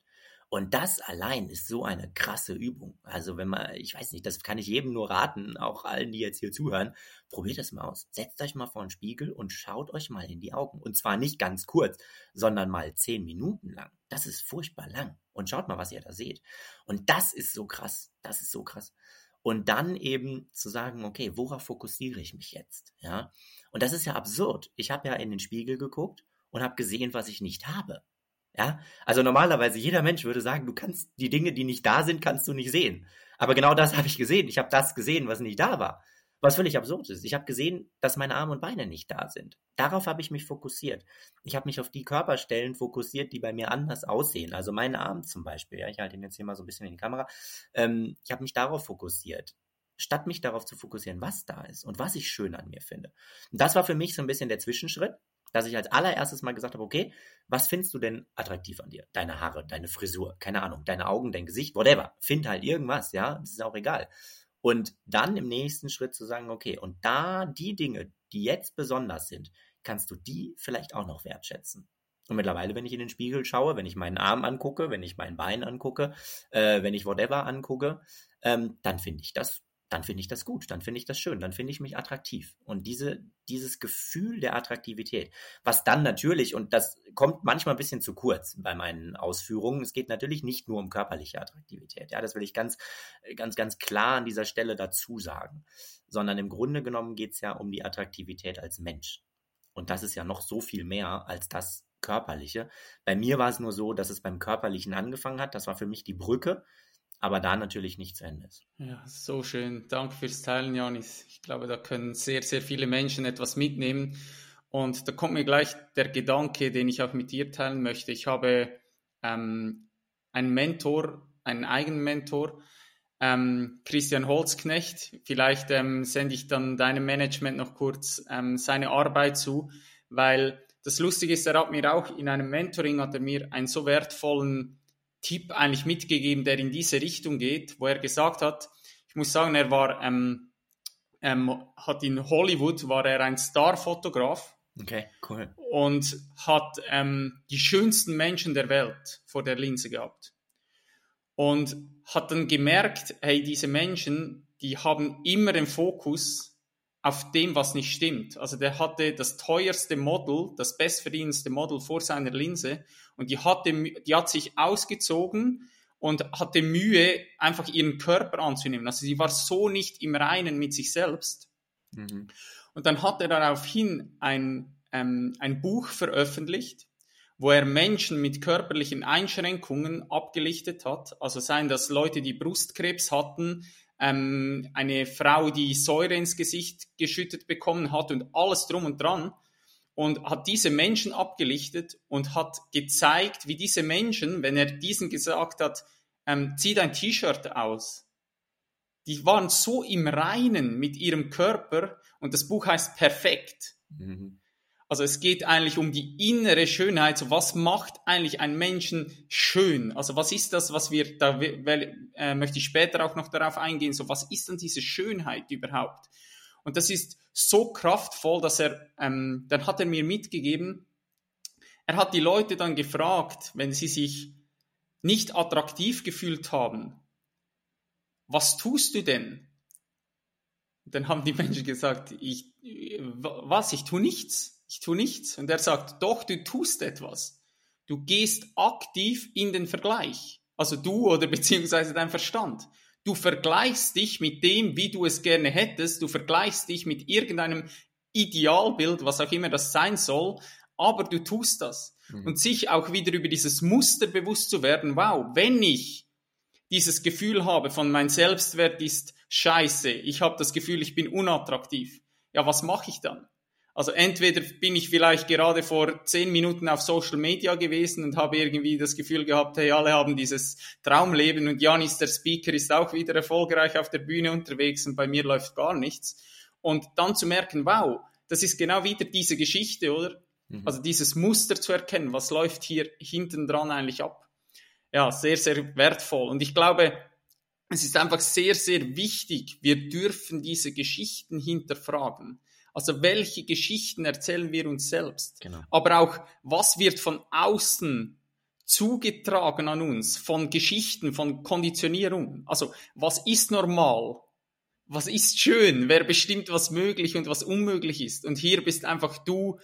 Und das allein ist so eine krasse Übung. Also wenn man, ich weiß nicht, das kann ich jedem nur raten, auch allen, die jetzt hier zuhören, probiert es mal aus. Setzt euch mal vor den Spiegel und schaut euch mal in die Augen. Und zwar nicht ganz kurz, sondern mal zehn Minuten lang. Das ist furchtbar lang. Und schaut mal, was ihr da seht. Und das ist so krass. Das ist so krass. Und dann eben zu sagen, okay, worauf fokussiere ich mich jetzt? Ja. Und das ist ja absurd. Ich habe ja in den Spiegel geguckt und habe gesehen, was ich nicht habe. Ja, also normalerweise jeder Mensch würde sagen, du kannst die Dinge, die nicht da sind, kannst du nicht sehen. Aber genau das (laughs) habe ich gesehen. Ich habe das gesehen, was nicht da war. Was völlig absurd ist. Ich habe gesehen, dass meine Arme und Beine nicht da sind. Darauf habe ich mich fokussiert. Ich habe mich auf die Körperstellen fokussiert, die bei mir anders aussehen. Also meinen Arm zum Beispiel. Ja, ich halte ihn jetzt hier mal so ein bisschen in die Kamera. Ähm, ich habe mich darauf fokussiert statt mich darauf zu fokussieren, was da ist und was ich schön an mir finde. Und das war für mich so ein bisschen der Zwischenschritt dass ich als allererstes mal gesagt habe, okay, was findest du denn attraktiv an dir? Deine Haare, deine Frisur, keine Ahnung, deine Augen, dein Gesicht, whatever. Find halt irgendwas, ja, das ist auch egal. Und dann im nächsten Schritt zu sagen, okay, und da die Dinge, die jetzt besonders sind, kannst du die vielleicht auch noch wertschätzen. Und mittlerweile, wenn ich in den Spiegel schaue, wenn ich meinen Arm angucke, wenn ich mein Bein angucke, äh, wenn ich whatever angucke, ähm, dann finde ich das dann finde ich das gut, dann finde ich das schön, dann finde ich mich attraktiv. Und diese, dieses Gefühl der Attraktivität, was dann natürlich, und das kommt manchmal ein bisschen zu kurz bei meinen Ausführungen, es geht natürlich nicht nur um körperliche Attraktivität, ja, das will ich ganz, ganz, ganz klar an dieser Stelle dazu sagen, sondern im Grunde genommen geht es ja um die Attraktivität als Mensch. Und das ist ja noch so viel mehr als das Körperliche. Bei mir war es nur so, dass es beim Körperlichen angefangen hat. Das war für mich die Brücke aber da natürlich nicht zu Ende ist. Ja, so schön. Danke fürs Teilen, Janis. Ich glaube, da können sehr, sehr viele Menschen etwas mitnehmen. Und da kommt mir gleich der Gedanke, den ich auch mit dir teilen möchte. Ich habe ähm, einen Mentor, einen eigenen Mentor, ähm, Christian Holzknecht. Vielleicht ähm, sende ich dann deinem Management noch kurz ähm, seine Arbeit zu, weil das Lustige ist, er hat mir auch in einem Mentoring, hat er mir einen so wertvollen Tipp eigentlich mitgegeben, der in diese Richtung geht, wo er gesagt hat, ich muss sagen, er war, ähm, ähm, hat in Hollywood, war er ein Starfotograf. Okay, cool. Und hat ähm, die schönsten Menschen der Welt vor der Linse gehabt. Und hat dann gemerkt, hey, diese Menschen, die haben immer den Fokus auf dem, was nicht stimmt. Also der hatte das teuerste Model, das bestverdienendste Model vor seiner Linse und die hatte, die hat sich ausgezogen und hatte Mühe, einfach ihren Körper anzunehmen. Also sie war so nicht im Reinen mit sich selbst. Mhm. Und dann hat er daraufhin ein, ähm, ein Buch veröffentlicht, wo er Menschen mit körperlichen Einschränkungen abgelichtet hat. Also seien das Leute, die Brustkrebs hatten, ähm, eine Frau, die Säure ins Gesicht geschüttet bekommen hat und alles drum und dran und hat diese Menschen abgelichtet und hat gezeigt, wie diese Menschen, wenn er diesen gesagt hat, ähm, zieh dein T-Shirt aus, die waren so im Reinen mit ihrem Körper und das Buch heißt Perfekt. Mhm. Also es geht eigentlich um die innere Schönheit. So was macht eigentlich einen Menschen schön? Also was ist das, was wir, da äh, möchte ich später auch noch darauf eingehen, so was ist denn diese Schönheit überhaupt? Und das ist so kraftvoll, dass er, ähm, dann hat er mir mitgegeben, er hat die Leute dann gefragt, wenn sie sich nicht attraktiv gefühlt haben, was tust du denn? dann haben die Menschen gesagt, ich, was, ich tue nichts ich tue nichts. Und er sagt, doch, du tust etwas. Du gehst aktiv in den Vergleich. Also du oder (laughs) beziehungsweise dein Verstand. Du vergleichst dich mit dem, wie du es gerne hättest. Du vergleichst dich mit irgendeinem Idealbild, was auch immer das sein soll. Aber du tust das. Mhm. Und sich auch wieder über dieses Muster bewusst zu werden. Wow, wenn ich dieses Gefühl habe von mein Selbstwert ist scheiße. Ich habe das Gefühl, ich bin unattraktiv. Ja, was mache ich dann? Also entweder bin ich vielleicht gerade vor zehn Minuten auf Social Media gewesen und habe irgendwie das Gefühl gehabt, hey, alle haben dieses Traumleben und Janis, der Speaker, ist auch wieder erfolgreich auf der Bühne unterwegs und bei mir läuft gar nichts. Und dann zu merken, wow, das ist genau wieder diese Geschichte, oder? Mhm. Also dieses Muster zu erkennen, was läuft hier hinten dran eigentlich ab. Ja, sehr, sehr wertvoll. Und ich glaube, es ist einfach sehr, sehr wichtig, wir dürfen diese Geschichten hinterfragen. Also welche Geschichten erzählen wir uns selbst? Genau. Aber auch, was wird von außen zugetragen an uns von Geschichten, von Konditionierung. Also was ist normal? Was ist schön? Wer bestimmt, was möglich und was unmöglich ist? Und hier bist einfach du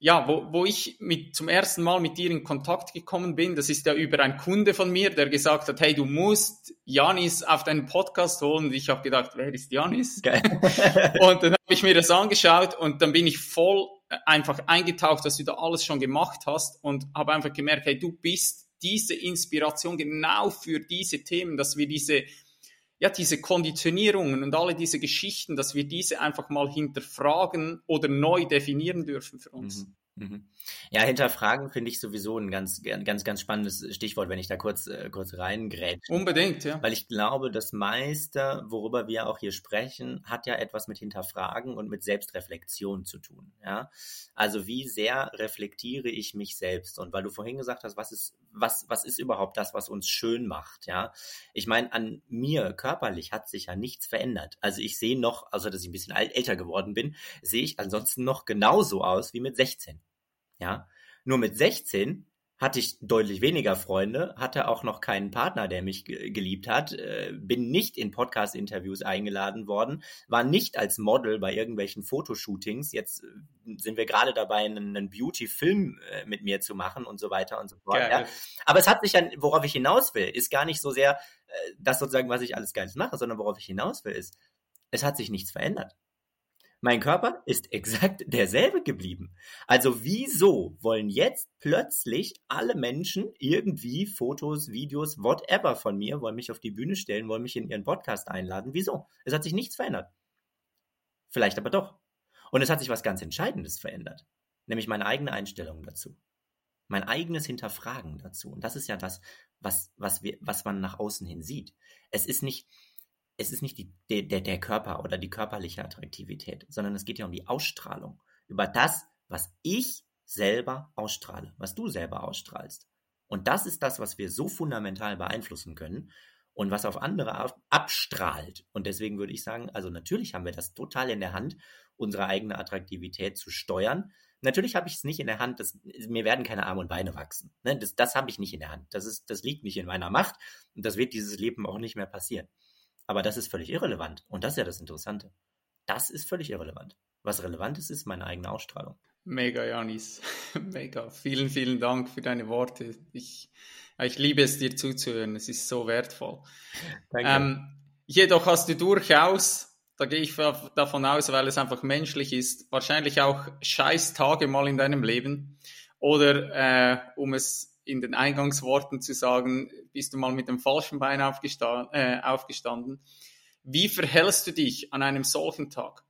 ja, wo, wo ich mit, zum ersten Mal mit dir in Kontakt gekommen bin, das ist ja über einen Kunde von mir, der gesagt hat, hey, du musst Janis auf deinen Podcast holen. Und ich habe gedacht, wer ist Janis? (laughs) und dann habe ich mir das angeschaut und dann bin ich voll einfach eingetaucht, dass du da alles schon gemacht hast und habe einfach gemerkt, hey, du bist diese Inspiration genau für diese Themen, dass wir diese ja, diese Konditionierungen und alle diese Geschichten, dass wir diese einfach mal hinterfragen oder neu definieren dürfen für uns. Mhm. Mhm. Ja, hinterfragen finde ich sowieso ein ganz, ganz, ganz spannendes Stichwort, wenn ich da kurz, äh, kurz reingrätsche. Unbedingt, ja. Weil ich glaube, das meiste, worüber wir auch hier sprechen, hat ja etwas mit Hinterfragen und mit Selbstreflexion zu tun. Ja, also wie sehr reflektiere ich mich selbst? Und weil du vorhin gesagt hast, was ist, was, was ist überhaupt das, was uns schön macht? Ja, ich meine, an mir körperlich hat sich ja nichts verändert. Also ich sehe noch, also dass ich ein bisschen älter geworden bin, sehe ich ansonsten noch genauso aus wie mit 16. Ja, nur mit 16 hatte ich deutlich weniger Freunde, hatte auch noch keinen Partner, der mich geliebt hat, äh, bin nicht in Podcast-Interviews eingeladen worden, war nicht als Model bei irgendwelchen Fotoshootings. Jetzt äh, sind wir gerade dabei, einen, Beauty-Film äh, mit mir zu machen und so weiter und so fort. Ja. Aber es hat sich dann, worauf ich hinaus will, ist gar nicht so sehr das sozusagen, was ich alles Geiles mache, sondern worauf ich hinaus will, ist, es hat sich nichts verändert. Mein Körper ist (laughs) exakt derselbe geblieben. Also wieso wollen jetzt plötzlich alle Menschen irgendwie Fotos, Videos, whatever von mir, wollen mich auf die Bühne stellen, wollen mich in ihren Podcast einladen? Wieso? Es hat sich nichts verändert. Vielleicht aber doch. Und es hat sich was ganz Entscheidendes verändert. Nämlich meine eigene Einstellung dazu. Mein eigenes Hinterfragen dazu. Und das ist ja das, was, was, wir, was man nach außen hin sieht. Es ist nicht, es ist nicht die, der, der Körper oder die körperliche Attraktivität, sondern es geht ja um die Ausstrahlung. Über das, was ich selber ausstrahle, was du selber ausstrahlst. Und das ist das, was wir so fundamental beeinflussen können und was auf andere abstrahlt. Und deswegen würde ich sagen, also natürlich haben wir das total in der Hand, unsere eigene Attraktivität zu steuern. Natürlich habe ich es nicht in der Hand, dass, mir werden keine Arme und Beine wachsen. Ne? Das, das habe ich nicht in der Hand. Das, ist, das liegt nicht in meiner Macht und das wird dieses Leben auch nicht mehr passieren. Aber das ist völlig irrelevant. Und das ist ja das Interessante. Das ist völlig irrelevant. Was relevant ist, ist meine eigene Ausstrahlung. Mega, Janis. (laughs) Mega. Vielen, vielen Dank für deine Worte. Ich, ich liebe es, dir zuzuhören. Es ist so wertvoll. Danke. Ähm, jedoch hast du durchaus, da gehe ich davon aus, weil es einfach menschlich ist, wahrscheinlich auch scheiß Tage mal in deinem Leben. Oder äh, um es in den Eingangsworten zu sagen, bist du mal mit dem falschen Bein aufgestanden, äh, aufgestanden. Wie verhältst du dich an einem solchen Tag?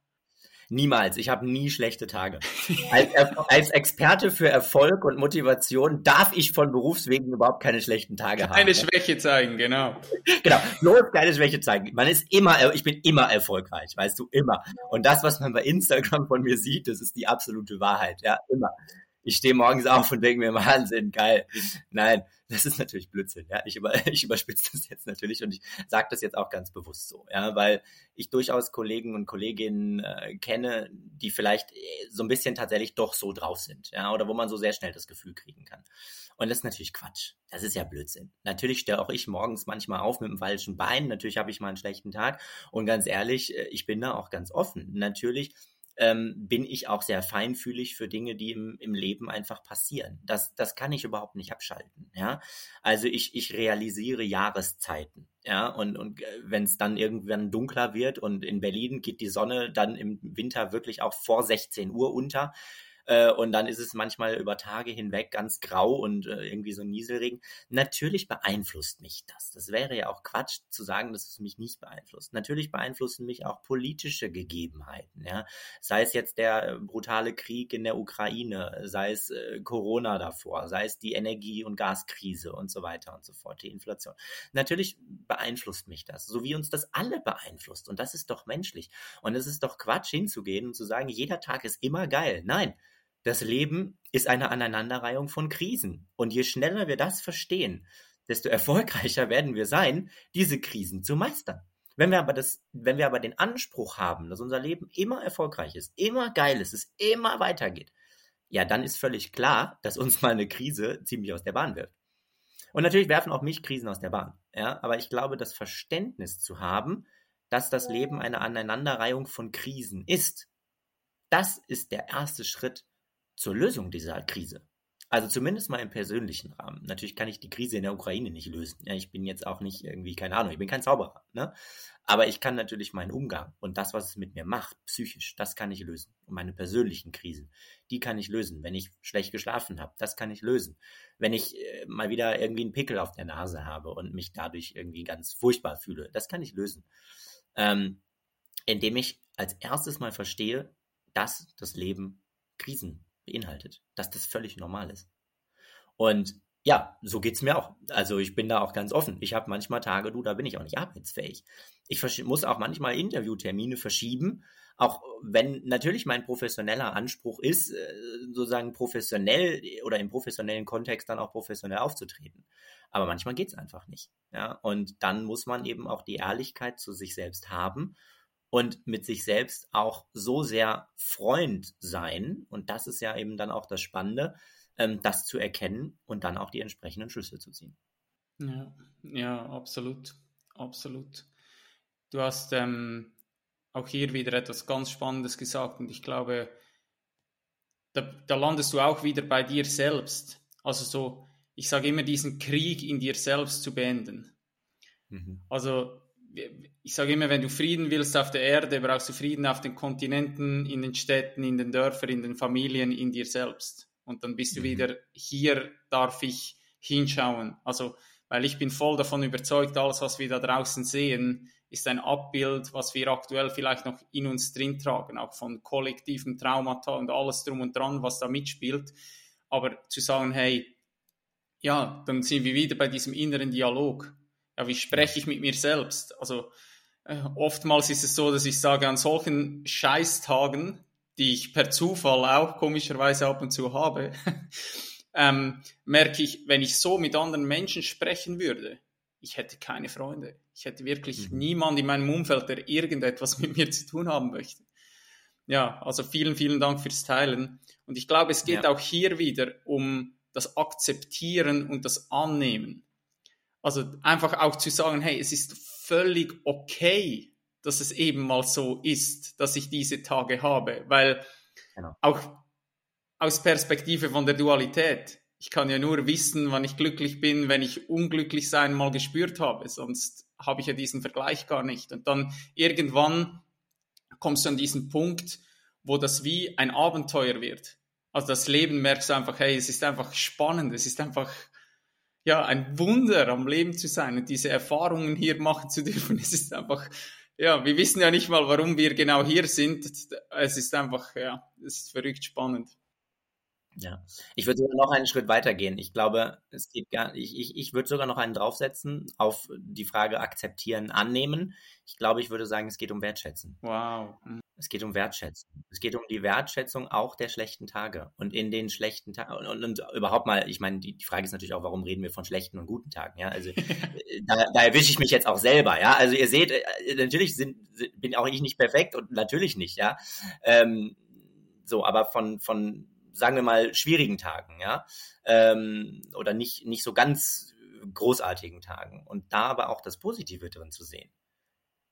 Niemals. Ich habe nie schlechte Tage. (laughs) Als, als, Experte für Erfolg und Motivation darf ich von Berufswegen überhaupt keine schlechten Tage keine haben. Keine Schwäche zeigen, genau. (laughs) Genau, bloß keine Schwäche zeigen. Man ist immer, ich bin immer erfolgreich, weißt du, immer. Und das, was man bei Instagram von mir sieht, das ist die absolute Wahrheit, ja, immer ich stehe morgens auf und denke mir, Wahnsinn, geil. Nein, das ist natürlich Blödsinn. Ja, ich, über, (laughs) ich überspitze das jetzt natürlich und ich sage das jetzt auch ganz bewusst so, ja, weil ich durchaus Kollegen und Kolleginnen äh, kenne, die vielleicht äh, so ein bisschen tatsächlich doch so drauf sind, ja, oder wo man so sehr schnell das Gefühl kriegen kann. Und das ist natürlich Quatsch. Das ist ja Blödsinn. Natürlich stehe auch ich morgens manchmal auf mit dem falschen Bein. Natürlich habe ich mal einen schlechten Tag. Und ganz ehrlich, äh, ich bin da auch ganz offen. Natürlich ähm, bin ich auch sehr feinfühlig für Dinge, die im, im Leben einfach passieren. Das, das kann ich überhaupt nicht abschalten. Ja, also ich, ich realisiere Jahreszeiten. Ja, und, und äh, wenn es dann irgendwann dunkler wird und in Berlin geht die Sonne dann im Winter wirklich auch vor 16 Uhr unter, äh, und dann ist es manchmal über Tage hinweg ganz grau und äh, irgendwie so Nieselregen. Natürlich beeinflusst mich das. Das wäre ja auch Quatsch zu sagen, dass es mich nicht beeinflusst. Natürlich beeinflussen mich auch politische Gegebenheiten. Ja? Sei es jetzt der äh, brutale Krieg in der Ukraine, sei es äh, Corona davor, sei es die Energie- und Gaskrise und so weiter und so fort, die Inflation. Natürlich beeinflusst mich das, so wie uns das alle beeinflusst. Und das ist doch menschlich. Und es ist doch Quatsch hinzugehen und zu sagen, jeder Tag ist immer geil. Nein, das Leben ist eine Aneinanderreihung von Krisen. Und je schneller wir das verstehen, desto erfolgreicher werden wir sein, diese Krisen zu meistern. Wenn wir aber das, wenn wir aber den Anspruch haben, dass unser Leben immer erfolgreich ist, immer geil ist, es immer weitergeht, ja, dann ist völlig klar, dass uns mal eine Krise ziemlich aus der Bahn wirft. Und natürlich werfen auch mich Krisen aus der Bahn. Ja, aber ich glaube, das Verständnis zu haben, dass das Leben eine Aneinanderreihung von Krisen ist, das ist der erste Schritt zur Lösung dieser Krise. Also zumindest mal im persönlichen Rahmen. Natürlich kann ich die Krise in der Ukraine nicht lösen. Ja, ich bin jetzt auch nicht irgendwie, keine Ahnung, ich bin kein Zauberer. Ne? Aber ich kann natürlich meinen Umgang und das, was es mit mir macht, psychisch, das kann ich lösen. Und meine persönlichen Krisen, die kann ich lösen. Wenn ich schlecht geschlafen habe, das kann ich lösen. Wenn ich äh, mal wieder irgendwie einen Pickel auf der Nase habe und mich dadurch irgendwie ganz furchtbar fühle, das kann ich lösen. Ähm, indem ich als erstes mal verstehe, dass das Leben Krisen beinhaltet, dass das völlig normal ist. Und ja, so geht es mir auch. Also ich bin da auch ganz offen. Ich habe manchmal Tage, du, da bin ich auch nicht arbeitsfähig. Ich muss auch manchmal Interviewtermine verschieben, auch wenn natürlich mein professioneller Anspruch ist, äh, sozusagen professionell oder im professionellen Kontext dann auch professionell aufzutreten. Aber manchmal geht es einfach nicht. Ja? Und dann muss man eben auch die Ehrlichkeit zu sich selbst haben und mit sich selbst auch so sehr Freund sein. Und das ist ja eben dann auch das Spannende, ähm, das zu erkennen und dann auch die entsprechenden Schlüsse zu ziehen. Ja, ja absolut. Absolut. Du hast ähm, auch hier wieder etwas ganz Spannendes gesagt und ich glaube, da, da landest du auch wieder bei dir selbst. Also so, ich sage immer, diesen Krieg in dir selbst zu beenden. Mhm. Also ich sage immer, wenn du Frieden willst auf der Erde, brauchst du Frieden auf den Kontinenten, in den Städten, in den Dörfern, in den Familien, in dir selbst. Und dann bist du mhm. wieder, hier darf ich hinschauen. Also, weil ich bin voll davon überzeugt, alles, was wir da draußen sehen, ist ein Abbild, was wir aktuell vielleicht noch in uns drin tragen, auch von kollektiven Traumata und alles drum und dran, was da mitspielt. Aber zu sagen, hey, ja, dann sind wir wieder bei diesem inneren Dialog ja, wie spreche ich mit mir selbst? Also äh, oftmals ist es so, dass ich sage, an solchen Scheißtagen, die ich per Zufall auch komischerweise ab und zu habe, (laughs) ähm, merke ich, wenn ich so mit anderen Menschen sprechen würde, ich hätte keine Freunde. Ich hätte wirklich mhm. niemand in meinem Umfeld, der irgendetwas mit mir zu tun haben möchte. Ja, also vielen, vielen Dank fürs Teilen. Und ich glaube, es geht ja. auch hier wieder um das Akzeptieren und das Annehmen. Also einfach auch zu sagen, hey, es ist völlig okay, dass es eben mal so ist, dass ich diese Tage habe, weil genau. auch aus Perspektive von der Dualität, ich kann ja nur wissen, wann ich glücklich bin, wenn ich unglücklich sein mal gespürt habe, sonst habe ich ja diesen Vergleich gar nicht. Und dann irgendwann kommst du an diesen Punkt, wo das wie ein Abenteuer wird. Also das Leben merkst du einfach, hey, es ist einfach spannend, es ist einfach ja, ein Wunder am Leben zu sein und diese Erfahrungen hier machen zu dürfen. (laughs) Es ist einfach, ja, wir wissen ja nicht mal, warum wir genau hier sind. Es ist einfach, ja, es ist verrückt spannend. Ja, ich würde sogar noch einen Schritt weiter gehen. Ich glaube, es geht gar, ich, ich, ich würde sogar noch einen draufsetzen auf die Frage akzeptieren, annehmen. Ich glaube, ich würde sagen, es geht um Wertschätzen. Wow. Es geht um Wertschätzung. Es geht um die Wertschätzung auch der schlechten Tage. Und in den schlechten Tagen, und, und, überhaupt mal, ich meine, die, die, Frage ist natürlich auch, warum reden wir von schlechten und guten Tagen? Ja, also (laughs) da, da erwische ich mich jetzt auch selber. Ja, also ihr seht, äh, natürlich sind, bin auch ich nicht perfekt und natürlich nicht. Ja, ähm, so, aber von, von sagen wir mal, schwierigen Tagen, ja, ähm, oder nicht, nicht so ganz großartigen Tagen und da aber auch das Positive drin zu sehen.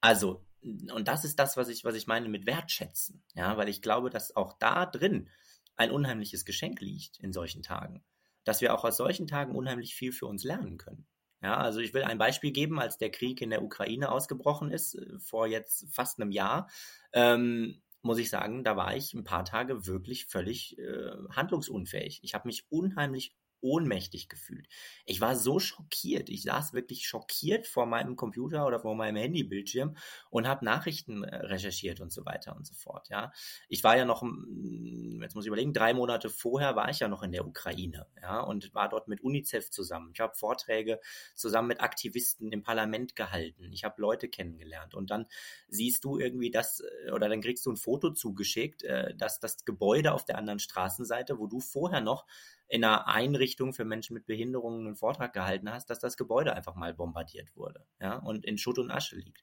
Also, und das ist das, was ich, was ich meine mit wertschätzen, ja, weil ich glaube, dass auch da drin ein unheimliches Geschenk liegt in solchen Tagen, dass wir auch aus solchen Tagen unheimlich viel für uns lernen können. Ja, also ich will ein Beispiel geben, als der Krieg in der Ukraine ausgebrochen ist, äh, vor jetzt fast einem Jahr, ähm, muss ich sagen, da war ich ein paar Tage wirklich völlig äh, handlungsunfähig. Ich habe mich unheimlich ohnmächtig gefühlt. Ich war so schockiert. Ich saß wirklich schockiert vor meinem Computer oder vor meinem Handybildschirm und habe Nachrichten äh, recherchiert und so weiter und so fort. Ja, ich war ja noch, jetzt muss ich überlegen, drei Monate vorher war ich ja noch in der Ukraine, ja, und war dort mit UNICEF zusammen. Ich habe Vorträge zusammen mit Aktivisten im Parlament gehalten. Ich habe Leute kennengelernt und dann siehst du irgendwie das äh, oder dann kriegst du ein Foto zugeschickt, äh, dass das Gebäude auf der anderen Straßenseite, wo du vorher noch in einer Einrichtung für Menschen mit Behinderungen einen Vortrag gehalten hast, dass das Gebäude einfach mal bombardiert wurde, ja, und in Schutt und Asche liegt.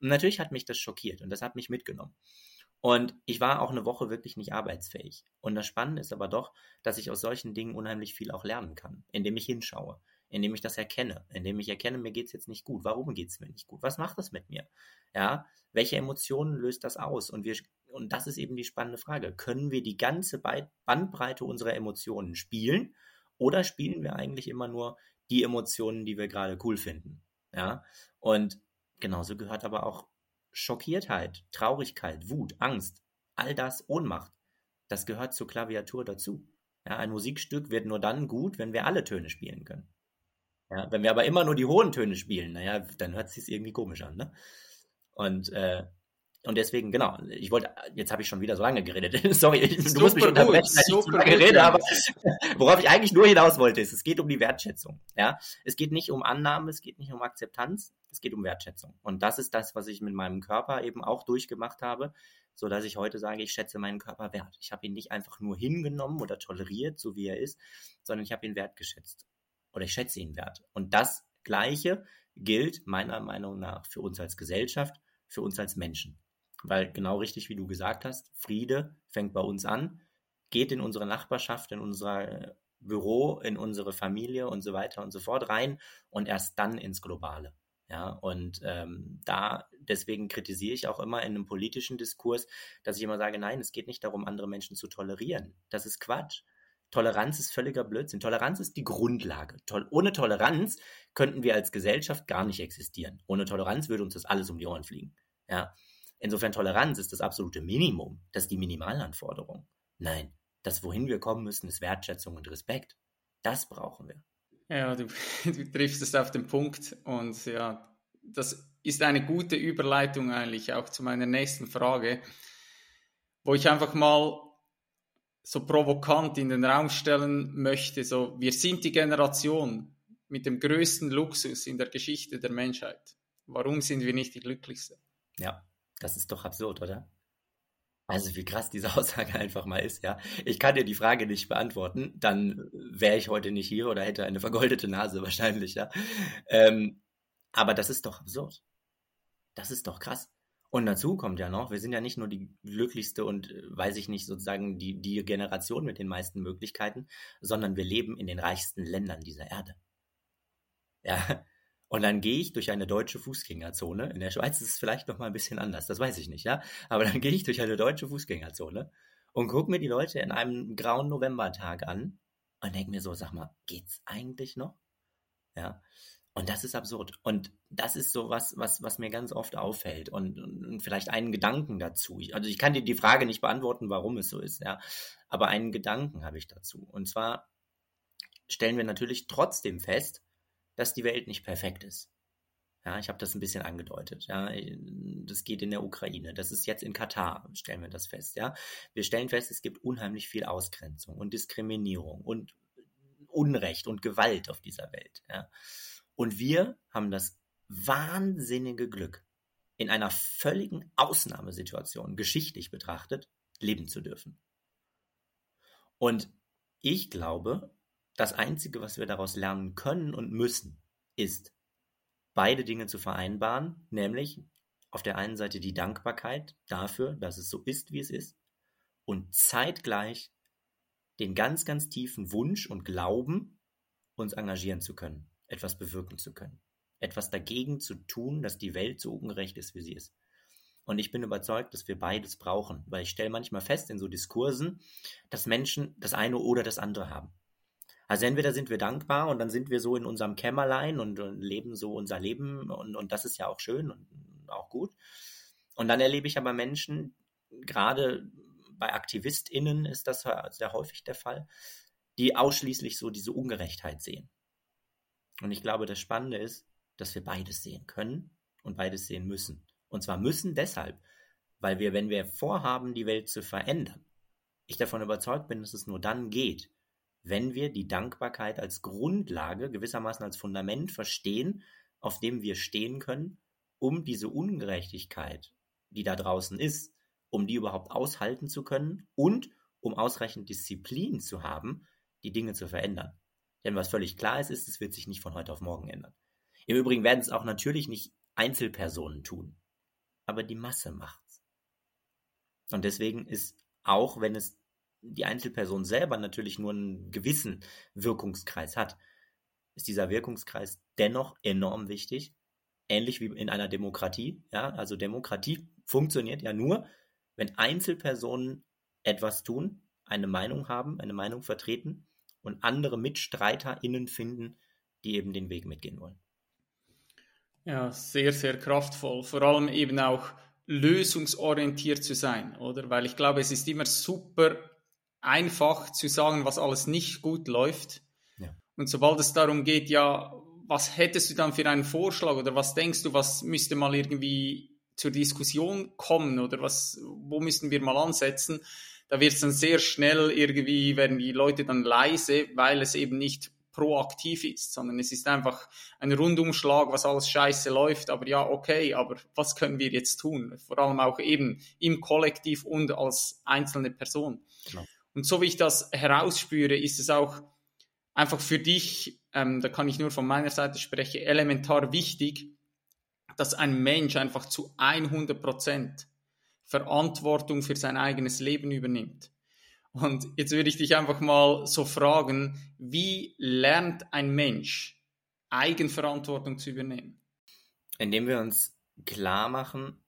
Und natürlich hat mich das schockiert und das hat mich mitgenommen. Und ich war auch eine Woche wirklich nicht arbeitsfähig. Und das Spannende ist aber doch, dass ich aus solchen Dingen unheimlich viel auch lernen kann, indem ich hinschaue, indem ich das erkenne, indem ich erkenne, mir geht es jetzt nicht gut. Warum geht es mir nicht gut? Was macht das mit mir? Ja, welche Emotionen löst das aus? Und wir und das ist eben die spannende Frage. Können wir die ganze Bandbreite unserer Emotionen spielen oder spielen wir eigentlich immer nur die Emotionen, die wir gerade cool finden? Ja, und genauso gehört aber auch Schockiertheit, Traurigkeit, Wut, Angst, all das, Ohnmacht. Das gehört zur Klaviatur dazu. Ja, ein Musikstück wird nur dann gut, wenn wir alle Töne spielen können. Ja, wenn wir aber immer nur die hohen Töne spielen, naja, dann hört es sich irgendwie komisch an. Ne? Und äh, und deswegen, genau, ich wollte, jetzt habe ich schon wieder so lange geredet. (laughs) Sorry, du super musst mich unterbrechen, gut, ich zu lange rede, aber (laughs) worauf ich eigentlich nur hinaus wollte, ist, es geht um die Wertschätzung. Ja, es geht nicht um Annahme, es geht nicht um Akzeptanz, es geht um Wertschätzung. Und das ist das, was ich mit meinem Körper eben auch durchgemacht habe, so dass ich heute sage, ich schätze meinen Körper wert. Ich habe ihn nicht einfach nur hingenommen oder toleriert, so wie er ist, sondern ich habe ihn wertgeschätzt. Oder ich schätze ihn wert. Und das Gleiche gilt meiner Meinung nach für uns als Gesellschaft, für uns als Menschen. Weil genau richtig, wie du gesagt hast, Friede fängt bei uns an, geht in unsere Nachbarschaft, in unser äh, Büro, in unsere Familie und so weiter und so fort rein und erst dann ins Globale. Ja, und ähm, da deswegen kritisiere ich auch immer in einem politischen Diskurs, dass ich immer sage, nein, es geht nicht darum, andere Menschen zu tolerieren. Das ist Quatsch. Toleranz ist völliger Blödsinn. Toleranz ist die Grundlage. Tol ohne Toleranz könnten wir als Gesellschaft gar nicht existieren. Ohne Toleranz würde uns das alles um die Ohren fliegen. Ja, Insofern Toleranz ist das absolute Minimum, das ist die Minimalanforderung. Nein, das, wohin wir kommen müssen, ist Wertschätzung und Respekt. Das brauchen wir. Ja, du, (laughs) du triffst es auf den Punkt und ja, das ist eine gute Überleitung eigentlich auch zu meiner nächsten Frage, wo ich einfach mal so provokant in den Raum stellen möchte, so wir sind die Generation mit dem größten Luxus in der Geschichte der Menschheit. Warum sind wir nicht die glücklichste? Ja, das ist doch absurd, oder? Also wie krass diese (laughs) Aussage einfach mal ist, ja. Ich kann dir die Frage nicht beantworten, dann wäre ich heute nicht hier oder hätte eine vergoldete Nase wahrscheinlich, ja. Ähm, aber das ist doch absurd. Das ist doch krass. Und dazu kommt ja noch, wir sind ja nicht nur die glücklichste und, äh, weiß ich nicht, sozusagen die, die Generation mit den meisten Möglichkeiten, sondern wir leben in den reichsten Ländern dieser Erde. Ja, und dann gehe ich durch eine deutsche Fußgängerzone. In der Schweiz ist es vielleicht noch mal ein bisschen anders, das weiß ich nicht, ja. Aber dann (laughs) gehe ich durch eine deutsche Fußgängerzone und gucke mir die Leute in einem grauen Novembertag an und denke mir so, sag mal, geht's eigentlich noch? Ja. Und das ist absurd. Und das ist so was, was, was mir ganz oft auffällt. Und, und, vielleicht einen Gedanken dazu. Ich, also ich kann dir die Frage nicht beantworten, warum es so ist, ja. Aber einen Gedanken habe ich dazu. Und zwar stellen wir natürlich trotzdem fest, dass die Welt nicht perfekt ist. Ja, ich habe das ein bisschen angedeutet. Ja, das geht in der Ukraine. Das ist jetzt in Katar, stellen wir das fest. Ja, wir stellen fest, es gibt unheimlich viel Ausgrenzung und Diskriminierung und Unrecht und Gewalt auf dieser Welt. Ja, und wir haben das wahnsinnige Glück, in einer völligen Ausnahmesituation, geschichtlich betrachtet, leben zu dürfen. Und ich glaube, das Einzige, was wir daraus lernen können und müssen, ist, beide Dinge zu vereinbaren, nämlich auf der einen Seite die Dankbarkeit dafür, dass es so ist, wie es ist, und zeitgleich den ganz, ganz tiefen Wunsch und Glauben, uns engagieren zu können, etwas bewirken zu können, etwas dagegen zu tun, dass die Welt so ungerecht ist, wie sie ist. Und ich bin überzeugt, dass wir beides brauchen, weil ich stelle manchmal fest in so Diskursen, dass Menschen das eine oder das andere haben. Also entweder sind wir dankbar und dann sind wir so in unserem Kämmerlein und, und leben so unser Leben und, und das ist ja auch schön und auch gut. Und dann erlebe ich aber Menschen, gerade bei AktivistInnen ist das sehr häufig der Fall, die ausschließlich so diese Ungerechtheit sehen. Und ich glaube, das Spannende ist, dass wir beides sehen können und beides sehen müssen. Und zwar müssen deshalb, weil wir, wenn wir vorhaben, die Welt zu verändern, ich davon überzeugt bin, dass es nur dann geht, wenn wir die Dankbarkeit als Grundlage, gewissermaßen als Fundament verstehen, auf dem wir stehen können, um diese Ungerechtigkeit, die da draußen ist, um die überhaupt aushalten zu können und um ausreichend Disziplin zu haben, die Dinge zu verändern. Denn was völlig klar ist, ist, es wird sich nicht von heute auf morgen ändern. Im Übrigen werden es auch natürlich nicht Einzelpersonen tun, aber die Masse macht's. Und deswegen ist, auch wenn es die Einzelperson selber natürlich nur einen gewissen Wirkungskreis hat, ist dieser Wirkungskreis dennoch enorm wichtig. Ähnlich wie in einer Demokratie. Ja, also Demokratie funktioniert ja nur, wenn Einzelpersonen etwas tun, eine Meinung haben, eine Meinung vertreten und andere MitstreiterInnen finden, die eben den Weg mitgehen wollen. Ja, sehr, sehr kraftvoll. Vor allem eben auch lösungsorientiert zu sein, oder? Weil ich glaube, es ist immer super einfach zu sagen, was alles nicht gut läuft. Ja. Und sobald es darum geht, ja, was hättest du dann für einen Vorschlag oder was denkst du, was müsste mal irgendwie zur Diskussion kommen oder was, wo müssten wir mal ansetzen? Da wird es dann sehr schnell irgendwie, werden die Leute dann leise, weil es eben nicht proaktiv ist, sondern es ist einfach ein Rundumschlag, was alles scheiße läuft, aber ja, okay, aber was können wir jetzt tun? Vor allem auch eben im Kollektiv und als einzelne Person. Genau. Und so wie ich das herausspüre, ist es auch einfach für dich, ähm, da kann ich nur von meiner Seite sprechen, elementar wichtig, dass ein Mensch einfach zu 100 Prozent Verantwortung für sein eigenes Leben übernimmt. Und jetzt würde ich dich einfach mal so fragen, wie lernt ein Mensch Eigenverantwortung zu übernehmen? Indem wir uns klar machen,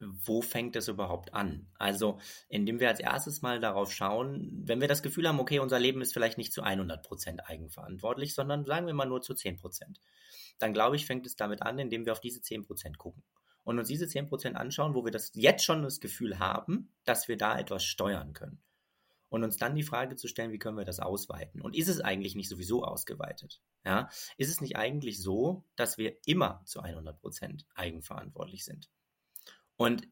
wo fängt es überhaupt an? Also, indem wir als erstes mal darauf schauen, wenn wir das Gefühl haben, okay, unser Leben ist vielleicht nicht zu 100% eigenverantwortlich, sondern sagen wir mal nur zu 10%, dann glaube ich, fängt es damit an, indem wir auf diese 10% gucken und uns diese 10% anschauen, wo wir das jetzt schon das Gefühl haben, dass wir da etwas steuern können und uns dann die Frage zu stellen, wie können wir das ausweiten? Und ist es eigentlich nicht sowieso ausgeweitet? Ja? Ist es nicht eigentlich so, dass wir immer zu 100 Prozent eigenverantwortlich sind? Und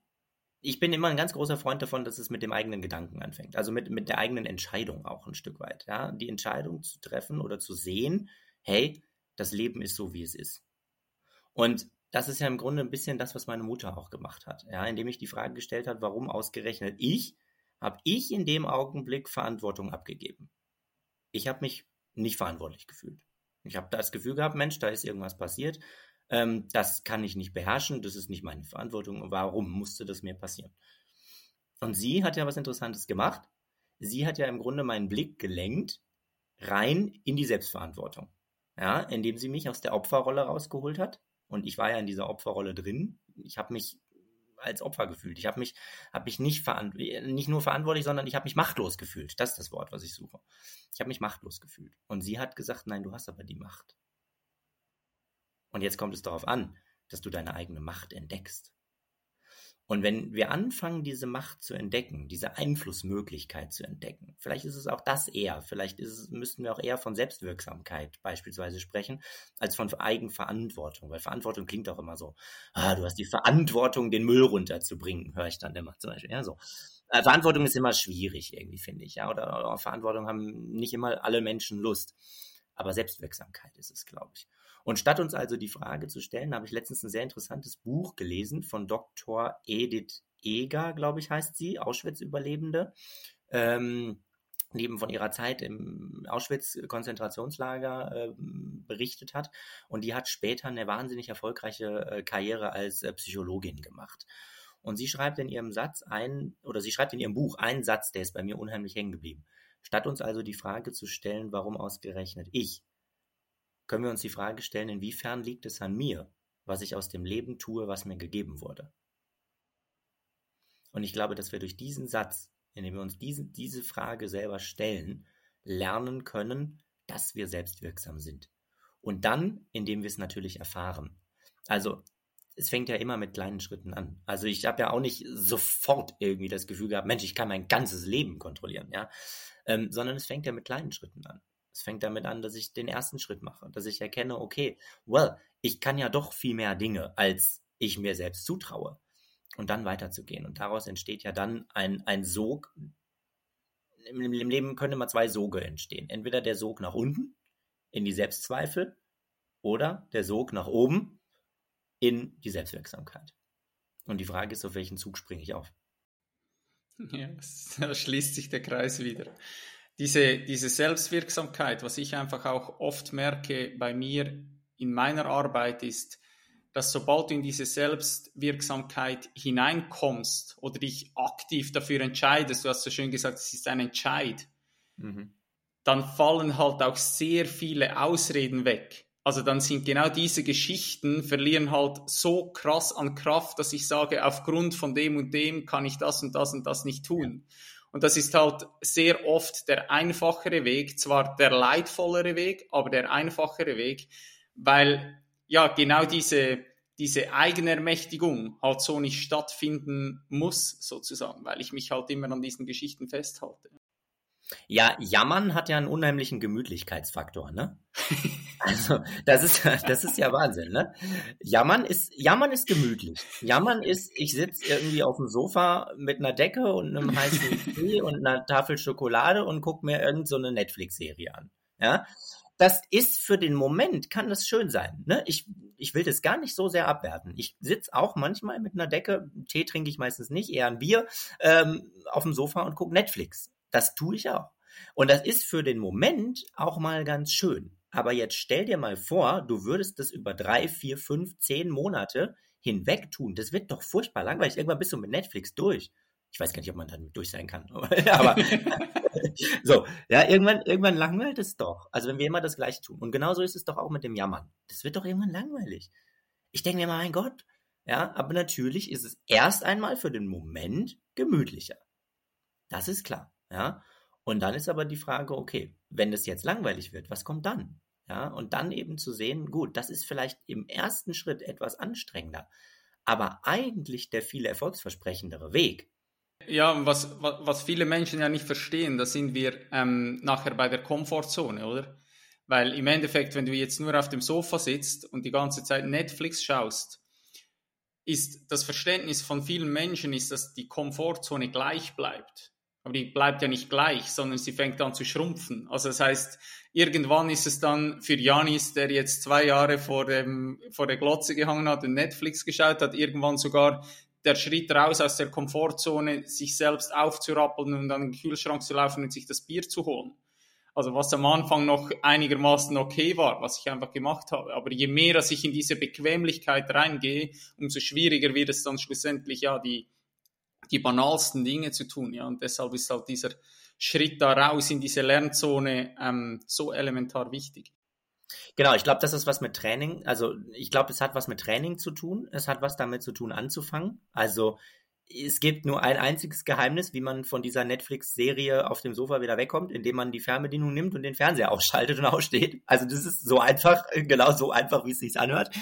ich bin immer ein ganz großer Freund davon, dass es mit dem eigenen Gedanken anfängt. Also mit, mit der eigenen Entscheidung auch ein Stück weit. Ja? Die Entscheidung zu treffen oder zu sehen, hey, das Leben ist so, wie es ist. Und das ist ja im Grunde ein bisschen das, was meine Mutter auch gemacht hat. Ja? Indem ich die Frage gestellt hat, warum ausgerechnet ich habe ich in dem Augenblick Verantwortung abgegeben. Ich habe mich nicht verantwortlich gefühlt. Ich habe das Gefühl gehabt, Mensch, da ist irgendwas passiert. Ähm, das kann ich nicht beherrschen, das ist nicht meine Verantwortung. Warum musste das mir passieren? Und sie hat ja was Interessantes gemacht. Sie hat ja im Grunde meinen Blick gelenkt rein in die Selbstverantwortung. Ja, indem sie mich aus der Opferrolle rausgeholt hat. Und ich war ja in dieser Opferrolle drin. Ich habe mich als Opfer gefühlt. Ich habe mich, hab mich nicht, nicht nur verantwortlich, sondern ich habe mich machtlos gefühlt. Das ist das Wort, was ich suche. Ich habe mich machtlos gefühlt. Und sie hat gesagt, nein, du hast aber die Macht. Und jetzt kommt es darauf an, dass du deine eigene Macht entdeckst. Und wenn wir anfangen, diese Macht zu entdecken, diese Einflussmöglichkeit zu entdecken, vielleicht ist es auch das eher, vielleicht es, müssten wir auch eher von Selbstwirksamkeit beispielsweise sprechen, als von Eigenverantwortung, weil Verantwortung klingt auch immer so, ah, du hast die Verantwortung, den Müll runterzubringen, höre ich dann immer zum Beispiel, ja, so. Äh, Verantwortung ist immer schwierig irgendwie, finde ich, ja, oder, oder Verantwortung haben nicht immer alle Menschen Lust, aber Selbstwirksamkeit ist es, glaube ich. Und statt uns also die Frage zu stellen, habe ich letztens ein sehr interessantes Buch gelesen von Dr. Edith Eger, glaube ich, heißt sie, Auschwitz-Überlebende. Ähm, die eben von ihrer Zeit im Auschwitz-Konzentrationslager äh, berichtet hat. Und die hat später eine wahnsinnig erfolgreiche äh, Karriere als äh, Psychologin gemacht. Und sie schreibt in ihrem Satz ein, oder sie schreibt in ihrem Buch einen Satz, der ist bei mir unheimlich hängen geblieben. Statt uns also die Frage zu stellen, warum ausgerechnet ich, können wir uns die Frage stellen, inwiefern liegt es an mir, was ich aus dem Leben tue, was mir gegeben wurde. Und ich glaube, dass wir durch diesen Satz, indem wir uns diese, diese Frage selber stellen, lernen können, dass wir selbstwirksam sind. Und dann, indem wir es natürlich erfahren. Also, es fängt ja immer mit kleinen Schritten an. Also ich habe ja auch nicht sofort irgendwie das Gefühl gehabt, Mensch, ich kann mein ganzes Leben kontrollieren, ja, ähm, sondern es fängt ja mit kleinen Schritten an. Es fängt damit an, dass ich den ersten Schritt mache, dass ich erkenne, okay, well, ich kann ja doch viel mehr Dinge, als ich mir selbst zutraue. Und dann weiterzugehen. Und daraus entsteht ja dann ein, ein Sog. Im, Im Leben können immer zwei Soge entstehen. Entweder der Sog nach unten, in die Selbstzweifel, oder der Sog nach oben, in die Selbstwirksamkeit. Und die Frage ist, auf welchen Zug springe ich auf? Ja, (laughs) da schließt sich der Kreis wieder diese, diese Selbstwirksamkeit, was ich einfach auch oft merke bei mir in meiner Arbeit ist, dass sobald du in diese Selbstwirksamkeit hineinkommst oder dich aktiv dafür entscheidest, du hast so schön gesagt, es ist ein Entscheid, mhm. dann fallen halt auch sehr viele Ausreden weg. Also dann sind genau diese Geschichten verlieren halt so krass an Kraft, dass ich sage, aufgrund von dem und dem kann ich das und das und das nicht tun. Und das ist halt sehr oft der einfachere Weg, zwar der leidvollere Weg, aber der einfachere Weg, weil ja genau diese, diese Eigenermächtigung halt so nicht stattfinden muss, sozusagen, weil ich mich halt immer an diesen Geschichten festhalte. Ja, Jammern hat ja einen unheimlichen Gemütlichkeitsfaktor, ne? Also, das ist, (laughs) das ist ja Wahnsinn, ne? Jammern ist, Jammern ist gemütlich. Jammern ist, ich sitze irgendwie auf dem Sofa mit einer Decke und einem heißen (laughs) Tee und einer Tafel Schokolade und gucke mir irgendeine so Netflix-Serie an. Ja? Das ist für den Moment, kann das schön sein. Ne? Ich, ich will das gar nicht so sehr abwerten. Ich sitze auch manchmal mit einer Decke, Tee trinke ich meistens nicht, eher ein Bier, ähm, auf dem Sofa und gucke Netflix. Das tue ich auch. Und das ist für den Moment auch mal ganz schön. Aber jetzt stell dir mal vor, du würdest das über drei, vier, fünf, zehn Monate hinweg tun. Das wird doch furchtbar langweilig. Irgendwann bist du mit Netflix durch. Ich weiß gar nicht, ob man dann durch sein kann. (laughs) Aber so, ja, irgendwann, irgendwann langweilt es doch. Also wenn wir immer das Gleiche tun. Und genauso ist es doch auch mit dem Jammern. Das wird doch irgendwann langweilig. Ich denke mir, mein Gott. Ja, aber natürlich ist es erst einmal für den Moment gemütlicher. Das ist klar. Ja. Und dann ist aber die Frage, okay, wenn es jetzt langweilig wird, was kommt dann? Ja, und dann eben zu sehen, gut, das ist vielleicht im ersten Schritt etwas anstrengender, aber eigentlich der viel erfolgsversprechendere Weg. Ja, was, was viele Menschen ja nicht verstehen, da sind wir ähm, nachher bei der Komfortzone, oder? Weil im Endeffekt, wenn du jetzt nur auf dem Sofa sitzt und die ganze Zeit Netflix schaust, ist das Verständnis von vielen Menschen, ist, dass die Komfortzone gleich bleibt. Aber die bleibt ja nicht gleich, sondern sie fängt an zu schrumpfen. Also das heißt, irgendwann ist es dann für Janis, der jetzt zwei Jahre vor, dem, vor der Glotze gehangen hat und Netflix geschaut hat, irgendwann sogar der Schritt raus aus der Komfortzone, sich selbst aufzurappeln und an den Kühlschrank zu laufen und sich das Bier zu holen. Also was am Anfang noch einigermaßen okay war, was ich einfach gemacht habe. Aber je mehr dass ich in diese Bequemlichkeit reingehe, umso schwieriger wird es dann schlussendlich ja die, die banalsten Dinge zu tun. Ja, und deshalb ist halt dieser Schritt da raus in diese Lernzone ähm, so elementar wichtig. Genau, ich glaube, das ist was mit Training. Also ich glaube, es hat was mit Training zu tun. Es hat was damit zu tun, anzufangen. Also es gibt nur ein einziges Geheimnis, wie man von dieser Netflix-Serie auf dem Sofa wieder wegkommt, indem man die Fernbedienung nimmt und den Fernseher ausschaltet und (laughs) aussteht. Also das ist so einfach, genau so einfach, wie es sich anhört.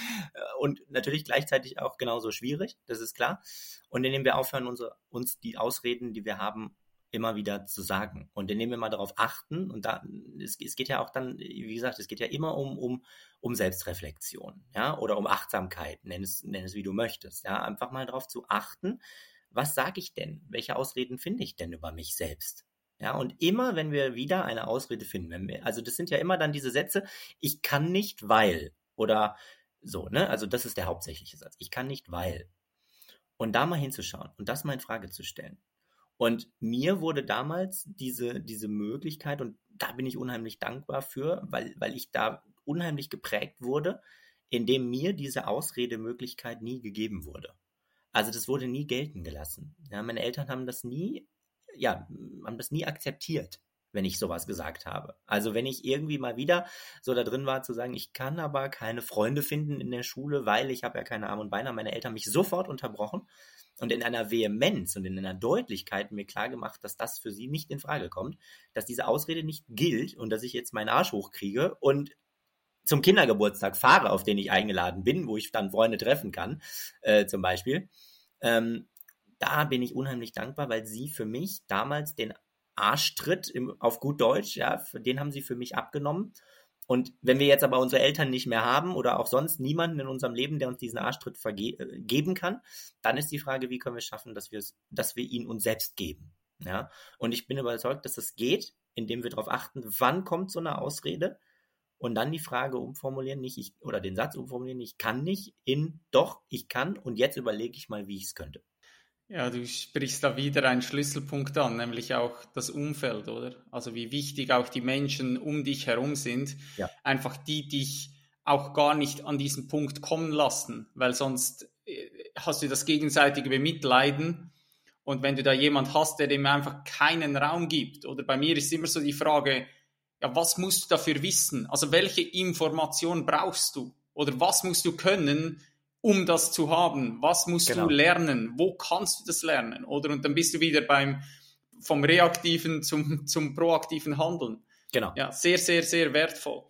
Und natürlich gleichzeitig auch genauso schwierig, das ist klar. Und indem wir aufhören, unsere, uns die Ausreden, die wir haben, immer wieder zu sagen. Und indem wir mal darauf achten, und da, es, es geht ja auch dann, wie gesagt, es geht ja immer um, um, um Selbstreflexion, ja, oder um Achtsamkeit, nenn es, nenn es wie du möchtest, ja, einfach mal darauf zu achten, was sage ich denn? Welche Ausreden finde ich denn über mich selbst? Ja, und immer, wenn wir wieder eine Ausrede finden, wir, also das sind ja immer dann diese Sätze, ich kann nicht, weil, oder so, ne? Also das ist der hauptsächliche Satz. Ich kann nicht, weil. Und da mal hinzuschauen und das mal in Frage zu stellen. Und mir wurde damals diese, diese Möglichkeit, und da bin ich unheimlich dankbar für, weil, weil ich da unheimlich geprägt wurde, indem mir diese Ausredemöglichkeit nie gegeben wurde. Also das wurde nie gelten gelassen. Ja, meine Eltern haben das nie, ja, haben das nie akzeptiert, wenn ich sowas gesagt habe. Also wenn ich irgendwie mal wieder so da drin war zu sagen, ich kann aber keine Freunde finden in der Schule, weil ich habe ja keine Arme und Beine, haben meine Eltern mich sofort unterbrochen und in einer Vehemenz und in einer Deutlichkeit mir klar gemacht, dass das für sie nicht in Frage kommt, dass diese Ausrede nicht gilt und dass ich jetzt meinen Arsch hochkriege und zum Kindergeburtstag fahre, auf den ich eingeladen bin, wo ich dann Freunde treffen kann, äh, zum Beispiel, ähm, da bin ich unheimlich dankbar, weil sie für mich damals den Arschtritt im, auf gut Deutsch, ja, den haben sie für mich abgenommen. Und wenn wir jetzt aber unsere Eltern nicht mehr haben oder auch sonst niemanden in unserem Leben, der uns diesen Arschtritt äh, geben kann, dann ist die Frage, wie können wir es schaffen, dass wir dass wir ihn uns selbst geben. Ja, und ich bin überzeugt, dass es geht, indem wir darauf achten, wann kommt so eine Ausrede und dann die Frage umformulieren, nicht ich, oder den Satz umformulieren, ich kann nicht, in doch, ich kann und jetzt überlege ich mal, wie ich es könnte. Ja, du sprichst da wieder einen Schlüsselpunkt an, nämlich auch das Umfeld, oder? Also wie wichtig auch die Menschen um dich herum sind. Ja. Einfach die dich auch gar nicht an diesen Punkt kommen lassen, weil sonst äh, hast du das gegenseitige Bemitleiden. Und wenn du da jemand hast, der dem einfach keinen Raum gibt, oder bei mir ist immer so die Frage, ja, was musst du dafür wissen? Also welche Information brauchst du? Oder was musst du können, um das zu haben? Was musst genau. du lernen? Wo kannst du das lernen? Oder und dann bist du wieder beim vom reaktiven zum, zum proaktiven Handeln. Genau. Ja, sehr, sehr, sehr wertvoll.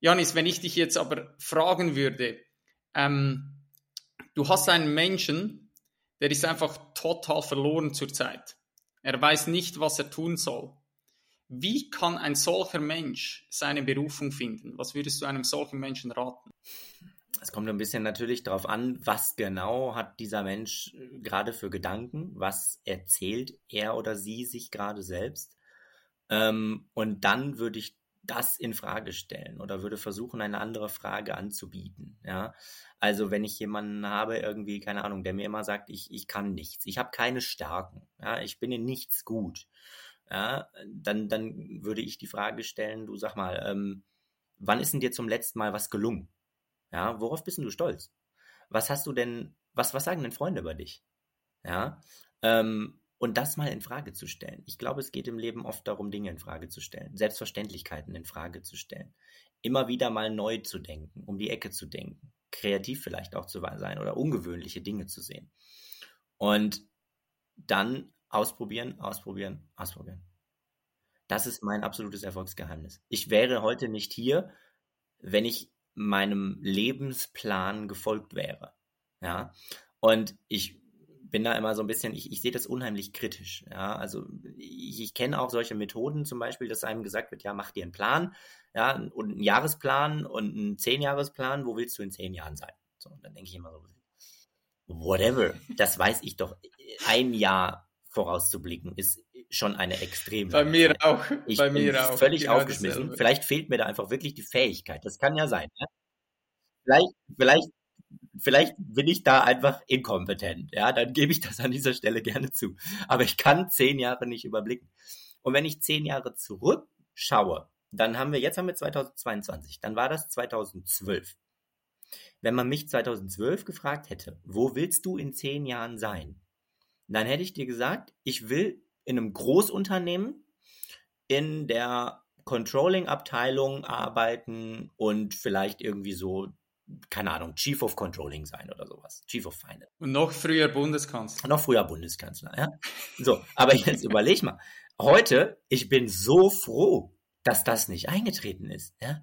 Janis, wenn ich dich jetzt aber fragen würde, ähm, du hast einen Menschen, der ist einfach total verloren zurzeit. Er weiß nicht, was er tun soll. Wie kann ein solcher Mensch seine Berufung finden? Was würdest du einem solchen Menschen raten? Es kommt ein bisschen natürlich darauf an, was genau hat dieser Mensch äh, gerade für Gedanken, was erzählt er oder sie sich gerade selbst. Ähm, und dann würde ich das in Frage stellen oder würde versuchen, eine andere Frage anzubieten. Ja, also wenn ich jemanden habe, irgendwie, keine Ahnung, der mir immer sagt, ich, ich kann nichts, ich habe keine Stärken, ja, ich bin in nichts gut ja, dann, dann würde ich die Frage stellen, du sag mal, ähm, wann ist denn dir zum letzten Mal was gelungen? Ja, worauf bist denn du stolz? Was hast du denn, was, was sagen denn Freunde über dich? Ja, ähm, und das mal in Frage zu stellen. Ich glaube, es geht im Leben oft darum, Dinge in Frage zu stellen, Selbstverständlichkeiten in Frage zu stellen, immer wieder mal neu zu denken, um die Ecke zu denken, kreativ vielleicht auch zu sein oder ungewöhnliche Dinge zu sehen. Und dann Ausprobieren, ausprobieren, ausprobieren. Das ist mein absolutes Erfolgsgeheimnis. Ich wäre heute nicht hier, wenn ich meinem Lebensplan gefolgt wäre. Ja. Und ich bin da immer so ein bisschen, ich, ich sehe das unheimlich kritisch. Ja, also ich, ich kenne auch solche Methoden, zum Beispiel, dass einem gesagt wird, ja, mach dir einen Plan, ja, und einen Jahresplan und einen Zehnjahresplan, wo willst du in zehn Jahren sein? So, und dann denke ich immer so, whatever, das weiß ich doch ein Jahr vorauszublicken, ist schon eine extrem. Bei mir auch. Ich bei bin mir auch. völlig genau aufgeschmissen. Dasselbe. Vielleicht fehlt mir da einfach wirklich die Fähigkeit. Das kann ja sein. Ne? Vielleicht, vielleicht, vielleicht bin ich da einfach inkompetent. Ja, dann gebe ich das an dieser Stelle gerne zu. Aber ich kann zehn Jahre nicht überblicken. Und wenn ich zehn Jahre zurückschaue, dann haben wir, jetzt haben wir 2022, dann war das 2012. Wenn man mich 2012 gefragt hätte, wo willst du in zehn Jahren sein? Dann hätte ich dir gesagt, ich will in einem Großunternehmen in der Controlling-Abteilung arbeiten und vielleicht irgendwie so, keine Ahnung, Chief of Controlling sein oder sowas. Chief of Finance. Und noch früher Bundeskanzler. Noch früher Bundeskanzler, ja. So, aber jetzt überleg mal. Heute, ich bin so froh, dass das nicht eingetreten ist, ja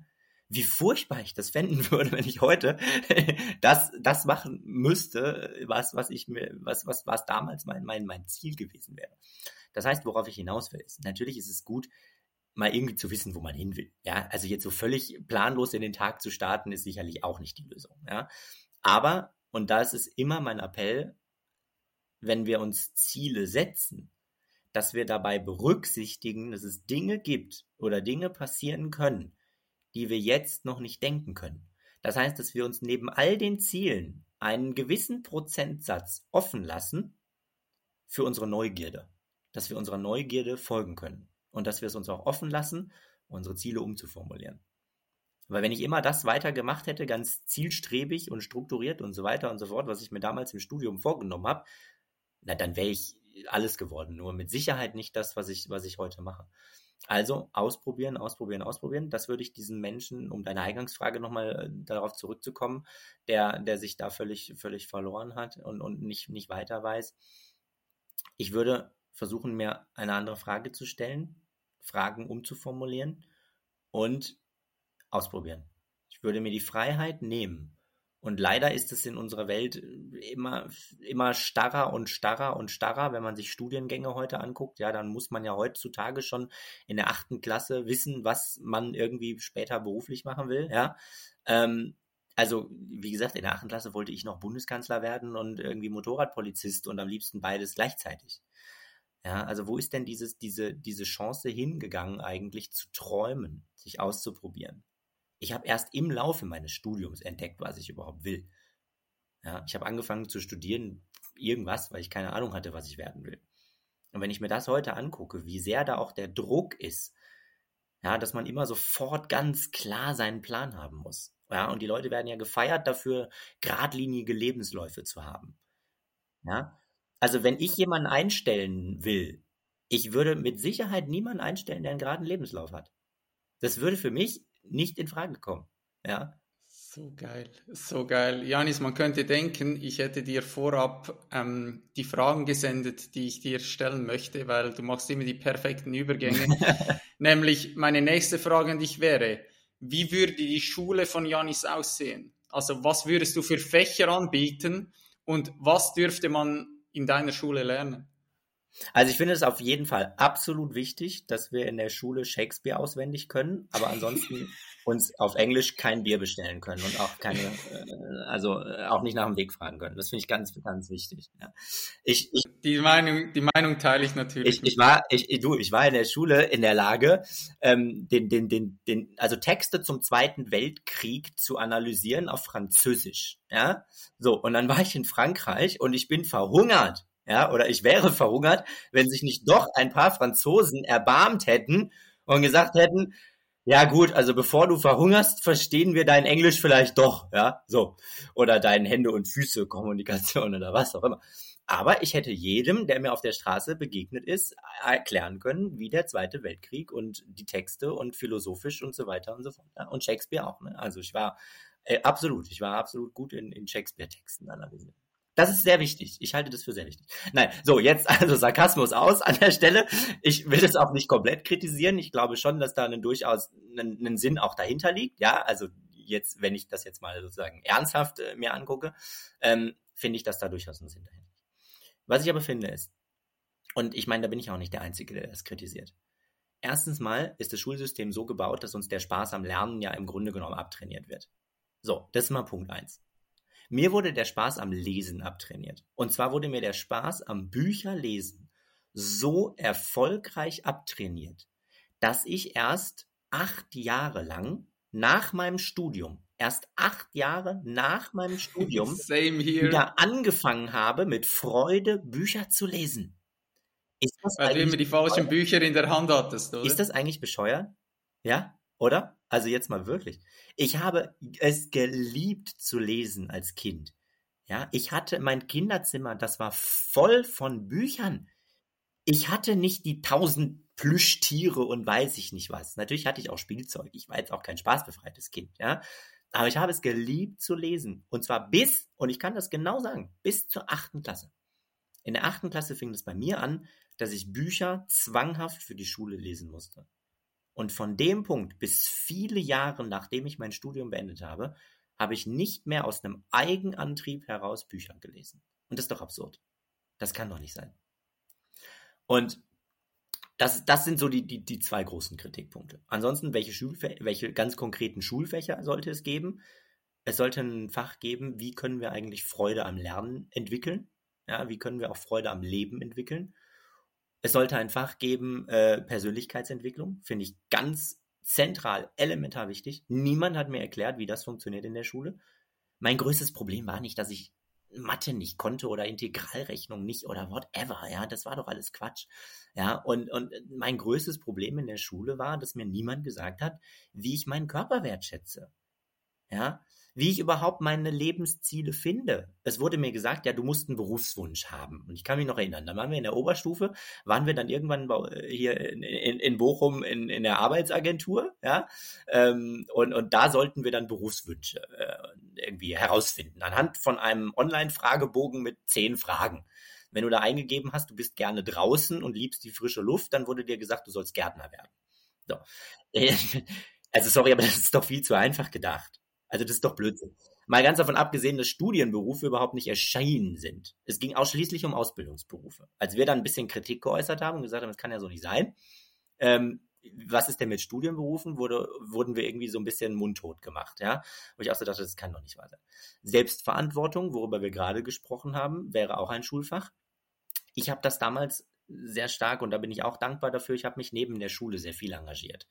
wie furchtbar ich das fänden (laughs) würde, wenn ich heute (laughs) das, das machen müsste, was, was ich mir, was, was, was damals mein, mein, mein Ziel gewesen wäre. Das heißt, worauf ich hinaus will, ist, natürlich ist es gut, mal irgendwie zu wissen, wo man hin will. Ja, also jetzt so völlig planlos in den Tag zu starten, ist sicherlich auch nicht die Lösung. Ja, aber, und da ist es immer mein Appell, wenn wir uns Ziele setzen, dass wir dabei berücksichtigen, dass es Dinge gibt oder Dinge passieren können, die wir jetzt noch nicht denken können. Das heißt, dass wir uns neben all den Zielen einen gewissen Prozentsatz offen lassen für unsere Neugierde, dass wir unserer Neugierde folgen können und dass wir es uns auch offen lassen, unsere Ziele umzuformulieren. Weil wenn ich immer das weiter gemacht hätte, ganz zielstrebig und strukturiert und so weiter und so fort, was ich mir damals im Studium vorgenommen habe, na dann wäre ich alles geworden, nur mit Sicherheit nicht das, was ich, was ich heute mache. Also ausprobieren, ausprobieren, ausprobieren. Das würde ich diesen Menschen, um deine Eingangsfrage nochmal äh, darauf zurückzukommen, der, der sich da völlig, völlig verloren hat und, und nicht, nicht weiter weiß. Ich würde versuchen, mir eine andere Frage zu stellen, Fragen umzuformulieren und ausprobieren. Ich würde mir die Freiheit nehmen, und leider ist es in unserer Welt äh, immer, immer starrer und starrer und starrer. Wenn man sich Studiengänge heute anguckt, ja, dann muss man ja heutzutage schon in der achten Klasse wissen, was man irgendwie später beruflich machen will, ja. Ähm, also, wie gesagt, in der achten Klasse wollte ich noch Bundeskanzler werden und irgendwie Motorradpolizist und am liebsten beides gleichzeitig. Ja, also wo ist denn dieses, diese, diese Chance hingegangen, eigentlich zu träumen, sich auszuprobieren? Ich habe erst im Laufe meines Studiums entdeckt, was ich überhaupt will. Ja, ich habe angefangen zu studieren, irgendwas, weil ich keine Ahnung hatte, was ich werden will. Und wenn ich mir das heute angucke, wie sehr da auch der Druck ist, ja, dass man immer sofort ganz klar seinen Plan haben muss. Ja, und die Leute werden ja gefeiert dafür, geradlinige Lebensläufe zu haben. Ja, also wenn ich jemanden einstellen will, ich würde mit Sicherheit niemanden einstellen, der einen geraden Lebenslauf hat. Das würde für mich nicht in Frage kommen. Ja. So geil, so geil. Janis, man könnte denken, ich hätte dir vorab ähm, die Fragen gesendet, die ich dir stellen möchte, weil du machst immer die perfekten Übergänge. (laughs) Nämlich meine nächste Frage an dich wäre, wie würde die Schule von Janis aussehen? Also was würdest du für Fächer anbieten und was dürfte man in deiner Schule lernen? Also ich finde es auf jeden Fall absolut wichtig, dass wir in der Schule Shakespeare auswendig können, aber ansonsten (laughs) uns auf Englisch kein Bier bestellen können und auch keine, äh, also äh, auch nicht nach dem Weg fragen können. Das finde ich ganz, ganz wichtig. Ja. Ich, ich, die Meinung, die Meinung teile ich natürlich. Ich, ich war, ich, du, ich war in der Schule in der Lage, ähm, den, den, den, den, also Texte zum Zweiten Weltkrieg zu analysieren auf Französisch. Ja, so und dann war ich in Frankreich und ich bin verhungert ja, oder ich wäre verhungert, wenn sich nicht doch ein paar Franzosen erbarmt hätten und gesagt hätten, ja gut, also bevor du verhungerst, verstehen wir dein Englisch vielleicht doch, ja, so. Oder dein Hände- und Füße-Kommunikation oder was auch immer. Aber ich hätte jedem, der mir auf der Straße begegnet ist, erklären können, wie der Zweite Weltkrieg und die Texte und philosophisch und so weiter und so fort. Und Shakespeare auch. Ne? Also ich war äh, absolut, ich war absolut gut in, in Shakespeare-Texten analysieren. Das ist sehr wichtig. Ich halte das für sehr wichtig. Nein, so, jetzt also Sarkasmus aus an der Stelle. Ich will das auch nicht komplett kritisieren. Ich glaube schon, dass da einen durchaus einen, einen Sinn auch dahinter liegt. Ja, also jetzt, wenn ich das jetzt mal sozusagen ernsthaft äh, mir angucke, ähm, finde ich, dass da durchaus einen Sinn dahinter liegt. Was ich aber finde ist, und ich meine, da bin ich auch nicht der Einzige, der das kritisiert. Erstens mal ist das Schulsystem so gebaut, dass uns der Spaß am Lernen ja im Grunde genommen abtrainiert wird. So, das ist mal Punkt eins. Mir wurde der Spaß am Lesen abtrainiert. Und zwar wurde mir der Spaß am Bücherlesen so erfolgreich abtrainiert, dass ich erst acht Jahre lang nach meinem Studium, erst acht Jahre nach meinem Studium, (laughs) wieder angefangen habe, mit Freude Bücher zu lesen. Ist das Weil du immer die falschen? Bücher in der Hand hattest, oder? Ist das eigentlich bescheuert? Ja? Oder? Also jetzt mal wirklich. Ich habe es geliebt zu lesen als Kind. Ja, ich hatte mein Kinderzimmer, das war voll von Büchern. Ich hatte nicht die tausend Plüschtiere und weiß ich nicht was. Natürlich hatte ich auch Spielzeug. Ich war jetzt auch kein spaßbefreites Kind, ja. Aber ich habe es geliebt zu lesen. Und zwar bis, und ich kann das genau sagen, bis zur achten Klasse. In der achten Klasse fing es bei mir an, dass ich Bücher zwanghaft für die Schule lesen musste. Und von dem Punkt bis viele Jahre nachdem ich mein Studium beendet habe, habe ich nicht mehr aus einem Eigenantrieb heraus Bücher gelesen. Und das ist doch absurd. Das kann doch nicht sein. Und das, das sind so die, die, die zwei großen Kritikpunkte. Ansonsten, welche, welche ganz konkreten Schulfächer sollte es geben? Es sollte ein Fach geben, wie können wir eigentlich Freude am Lernen entwickeln? Ja, wie können wir auch Freude am Leben entwickeln? Es sollte ein Fach geben, äh, Persönlichkeitsentwicklung, finde ich ganz zentral, elementar wichtig. Niemand hat mir erklärt, wie das funktioniert in der Schule. Mein größtes Problem war nicht, dass ich Mathe nicht konnte oder Integralrechnung nicht oder whatever, ja, das war doch alles Quatsch. Ja, und, und mein größtes Problem in der Schule war, dass mir niemand gesagt hat, wie ich meinen Körper wertschätze. Ja, wie ich überhaupt meine Lebensziele finde. Es wurde mir gesagt, ja, du musst einen Berufswunsch haben. Und ich kann mich noch erinnern, da waren wir in der Oberstufe, waren wir dann irgendwann äh, hier in, in, in Bochum in, in der Arbeitsagentur, ja, ähm, und, und da sollten wir dann Berufswünsche äh, irgendwie herausfinden, anhand von einem Online-Fragebogen mit zehn Fragen. Wenn du da eingegeben hast, du bist gerne draußen und liebst die frische Luft, dann wurde dir gesagt, du sollst Gärtner werden. So. (laughs) Also sorry, aber das ist doch viel zu einfach gedacht. Also das ist doch Blödsinn. Mal ganz davon abgesehen, dass Studienberufe überhaupt nicht erschienen sind. Es ging ausschließlich um Ausbildungsberufe. Als wir dann ein bisschen Kritik geäußert haben und gesagt haben, das kann ja so nicht sein, ähm, was ist denn mit Studienberufen, wurde, wurden wir irgendwie so ein bisschen mundtot gemacht, ja. Wo ich auch so dachte, das kann doch nicht wahr sein. Selbstverantwortung, worüber wir gerade gesprochen haben, wäre auch ein Schulfach. Ich habe das damals sehr stark und da bin ich auch dankbar dafür. Ich habe mich neben der Schule sehr viel engagiert.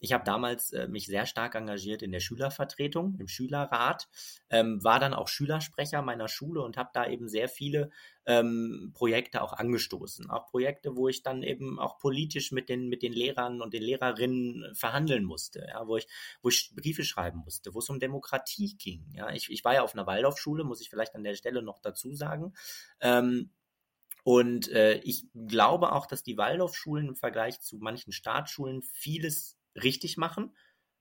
Ich habe damals äh, mich sehr stark engagiert in der Schülervertretung, im Schülerrat, ähm, war dann auch Schülersprecher meiner Schule und habe da eben sehr viele ähm, Projekte auch angestoßen. Auch Projekte, wo ich dann eben auch politisch mit den, mit den Lehrern und den Lehrerinnen verhandeln musste, ja, wo ich, wo ich Briefe schreiben musste, wo es um Demokratie ging. Ja. Ich, ich war ja auf einer Waldorfschule, muss ich vielleicht an der Stelle noch dazu sagen. Ähm, und äh, ich glaube auch, dass die Waldorfschulen im Vergleich zu manchen Staatsschulen vieles richtig machen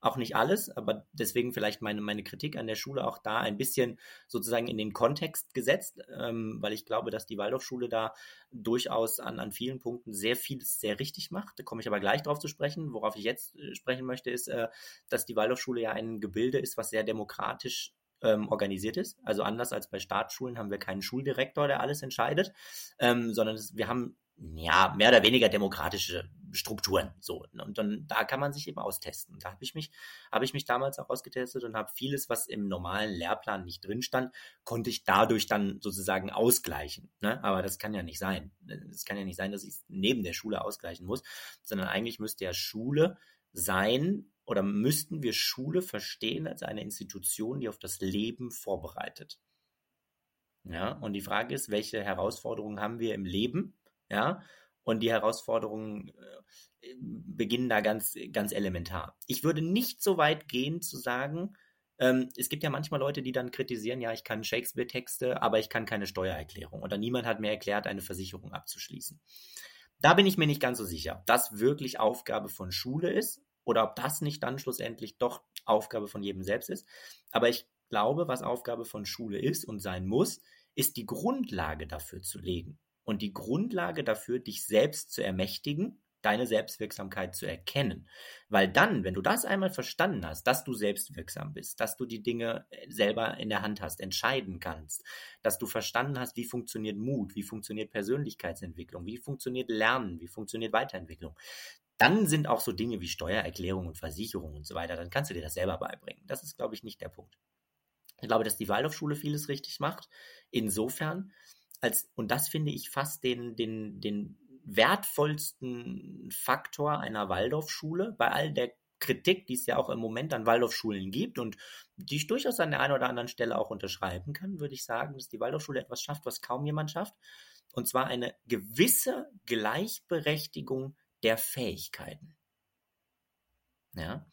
auch nicht alles, aber deswegen vielleicht meine, meine Kritik an der Schule auch da ein bisschen sozusagen in den Kontext gesetzt, ähm, weil ich glaube, dass die Waldorfschule da durchaus an, an vielen Punkten sehr vieles sehr richtig macht. Da komme ich aber gleich drauf zu sprechen. Worauf ich jetzt äh, sprechen möchte, ist, äh, dass die Waldorfschule ja ein Gebilde ist, was sehr demokratisch ähm, organisiert ist. Also anders als bei Staatsschulen haben wir keinen Schuldirektor, der alles entscheidet, ähm, sondern es, wir haben ja, mehr oder weniger demokratische Strukturen. So. Und dann, da kann man sich eben austesten. Da habe ich mich, habe ich mich damals auch ausgetestet und habe vieles, was im normalen Lehrplan nicht drin stand, konnte ich dadurch dann sozusagen ausgleichen. Ne? Aber das kann ja nicht sein. Es kann ja nicht sein, dass ich es neben der Schule ausgleichen muss, sondern eigentlich müsste ja Schule sein oder müssten wir Schule verstehen als eine Institution, die auf das Leben vorbereitet. Ja, und die Frage ist, welche Herausforderungen haben wir im Leben? Ja, und die Herausforderungen äh, beginnen da ganz, ganz elementar. Ich würde nicht so weit gehen zu sagen, ähm, es gibt ja manchmal Leute, die dann kritisieren, ja, ich kann Shakespeare-Texte, aber ich kann keine Steuererklärung. Oder niemand hat mir erklärt, eine Versicherung abzuschließen. Da bin ich mir nicht ganz so sicher, ob das wirklich Aufgabe von Schule ist oder ob das nicht dann schlussendlich doch Aufgabe von jedem selbst ist. Aber ich glaube, was Aufgabe von Schule ist und sein muss, ist die Grundlage dafür zu legen und die Grundlage dafür, dich selbst zu ermächtigen, deine Selbstwirksamkeit zu erkennen. Weil dann, wenn du das einmal verstanden hast, dass du selbstwirksam bist, dass du die Dinge äh, selber in der Hand hast, entscheiden kannst, dass du verstanden hast, wie funktioniert Mut, wie funktioniert Persönlichkeitsentwicklung, wie funktioniert Lernen, wie funktioniert Weiterentwicklung, dann sind auch so Dinge wie Steuererklärung und Versicherung und so weiter, dann kannst du dir das selber beibringen. Das ist, glaube ich, nicht der Punkt. Ich glaube, dass die Waldorfschule vieles richtig macht. Insofern, als, und das finde ich fast den, den, den wertvollsten Faktor einer Waldorfschule bei all der Kritik, die es ja auch im Moment an Waldorfschulen gibt und die ich durchaus an der einen oder anderen Stelle auch unterschreiben kann, würde ich sagen, dass die Waldorfschule etwas schafft, was kaum jemand schafft. Und zwar eine gewisse Gleichberechtigung der Fähigkeiten. Ja,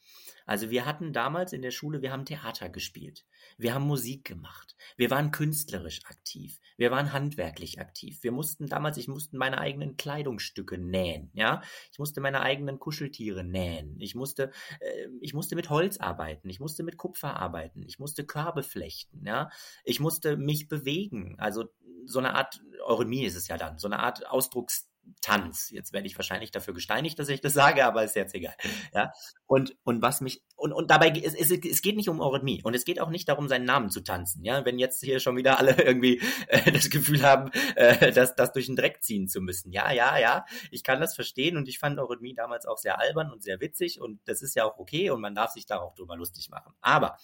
also wir hatten damals in der Schule, wir haben Theater gespielt, wir haben Musik gemacht, wir waren künstlerisch aktiv, wir waren handwerklich aktiv. Wir mussten damals, ich musste meine eigenen Kleidungsstücke nähen, ja, ich musste meine eigenen Kuscheltiere nähen, ich musste, äh, ich musste mit Holz arbeiten, ich musste mit Kupfer arbeiten, ich musste Körbe flechten, ja, ich musste mich bewegen, also so eine Art Eurythmie ist es ja dann, so eine Art Ausdrucks Tanz. Jetzt werde ich wahrscheinlich dafür gesteinigt, dass ich das sage, aber ist jetzt egal. Ja. Und, und was mich, und, und dabei, es, es, es geht nicht um Eurythmie und es geht auch nicht darum, seinen Namen zu tanzen. Ja. Wenn jetzt hier schon wieder alle irgendwie äh, das Gefühl haben, äh, das, das durch den Dreck ziehen zu müssen. Ja, ja, ja. Ich kann das verstehen und ich fand Eurythmie damals auch sehr albern und sehr witzig und das ist ja auch okay und man darf sich da auch drüber lustig machen. Aber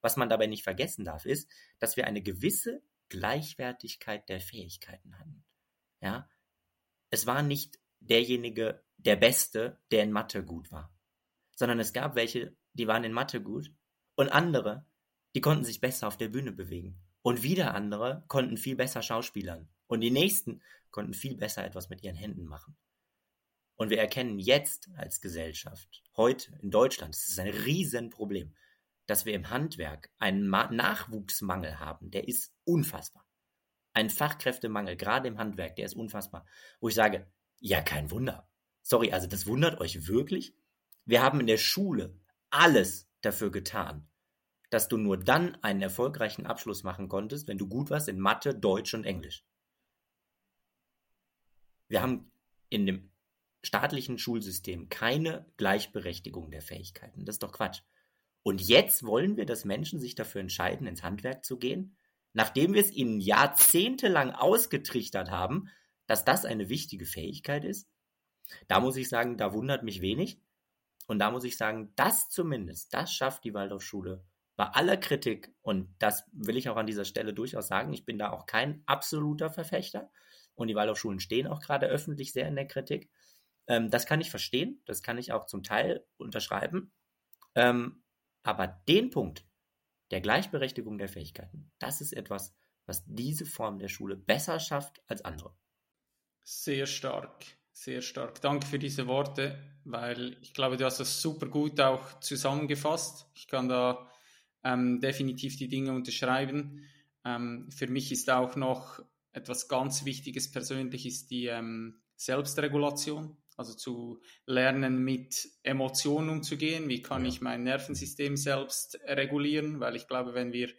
was man dabei nicht vergessen darf, ist, dass wir eine gewisse Gleichwertigkeit der Fähigkeiten hatten. Ja, es war nicht derjenige, der Beste, der in Mathe gut war, sondern es gab welche, die waren in Mathe gut und andere, die konnten sich besser auf der Bühne bewegen. Und wieder andere konnten viel besser Schauspielern. Und die nächsten konnten viel besser etwas mit ihren Händen machen. Und wir erkennen jetzt als Gesellschaft, heute in Deutschland, das ist ein Riesenproblem, dass wir im Handwerk einen Nachwuchsmangel haben, der ist unfassbar ein Fachkräftemangel, gerade im Handwerk, der ist unfassbar. Wo ich sage, ja, kein Wunder. Sorry, also das wundert euch wirklich? Wir haben in der Schule alles dafür getan, dass du nur dann einen erfolgreichen Abschluss machen konntest, wenn du gut warst in Mathe, Deutsch und Englisch. Wir haben in dem staatlichen Schulsystem keine Gleichberechtigung der Fähigkeiten. Das ist doch Quatsch. Und jetzt wollen wir, dass Menschen sich dafür entscheiden, ins Handwerk zu gehen? Nachdem wir es ihnen jahrzehntelang ausgetrichtert haben, dass das eine wichtige Fähigkeit ist, da muss ich sagen, da wundert mich wenig. Und da muss ich sagen, das zumindest, das schafft die Waldorfschule bei aller Kritik. Und das will ich auch an dieser Stelle durchaus sagen. Ich bin da auch kein absoluter Verfechter. Und die Waldorfschulen stehen auch gerade öffentlich sehr in der Kritik. Ähm, das kann ich verstehen. Das kann ich auch zum Teil unterschreiben. Ähm, aber den Punkt, der Gleichberechtigung der Fähigkeiten. Das ist etwas, was diese Form der Schule besser schafft als andere. Sehr stark, sehr stark. Danke für diese Worte, weil ich glaube, du hast das super gut auch zusammengefasst. Ich kann da ähm, definitiv die Dinge unterschreiben. Ähm, für mich ist auch noch etwas ganz Wichtiges persönlich ist die ähm, Selbstregulation. Also zu lernen, mit Emotionen umzugehen. Wie kann ja. ich mein Nervensystem selbst regulieren? Weil ich glaube, wenn wir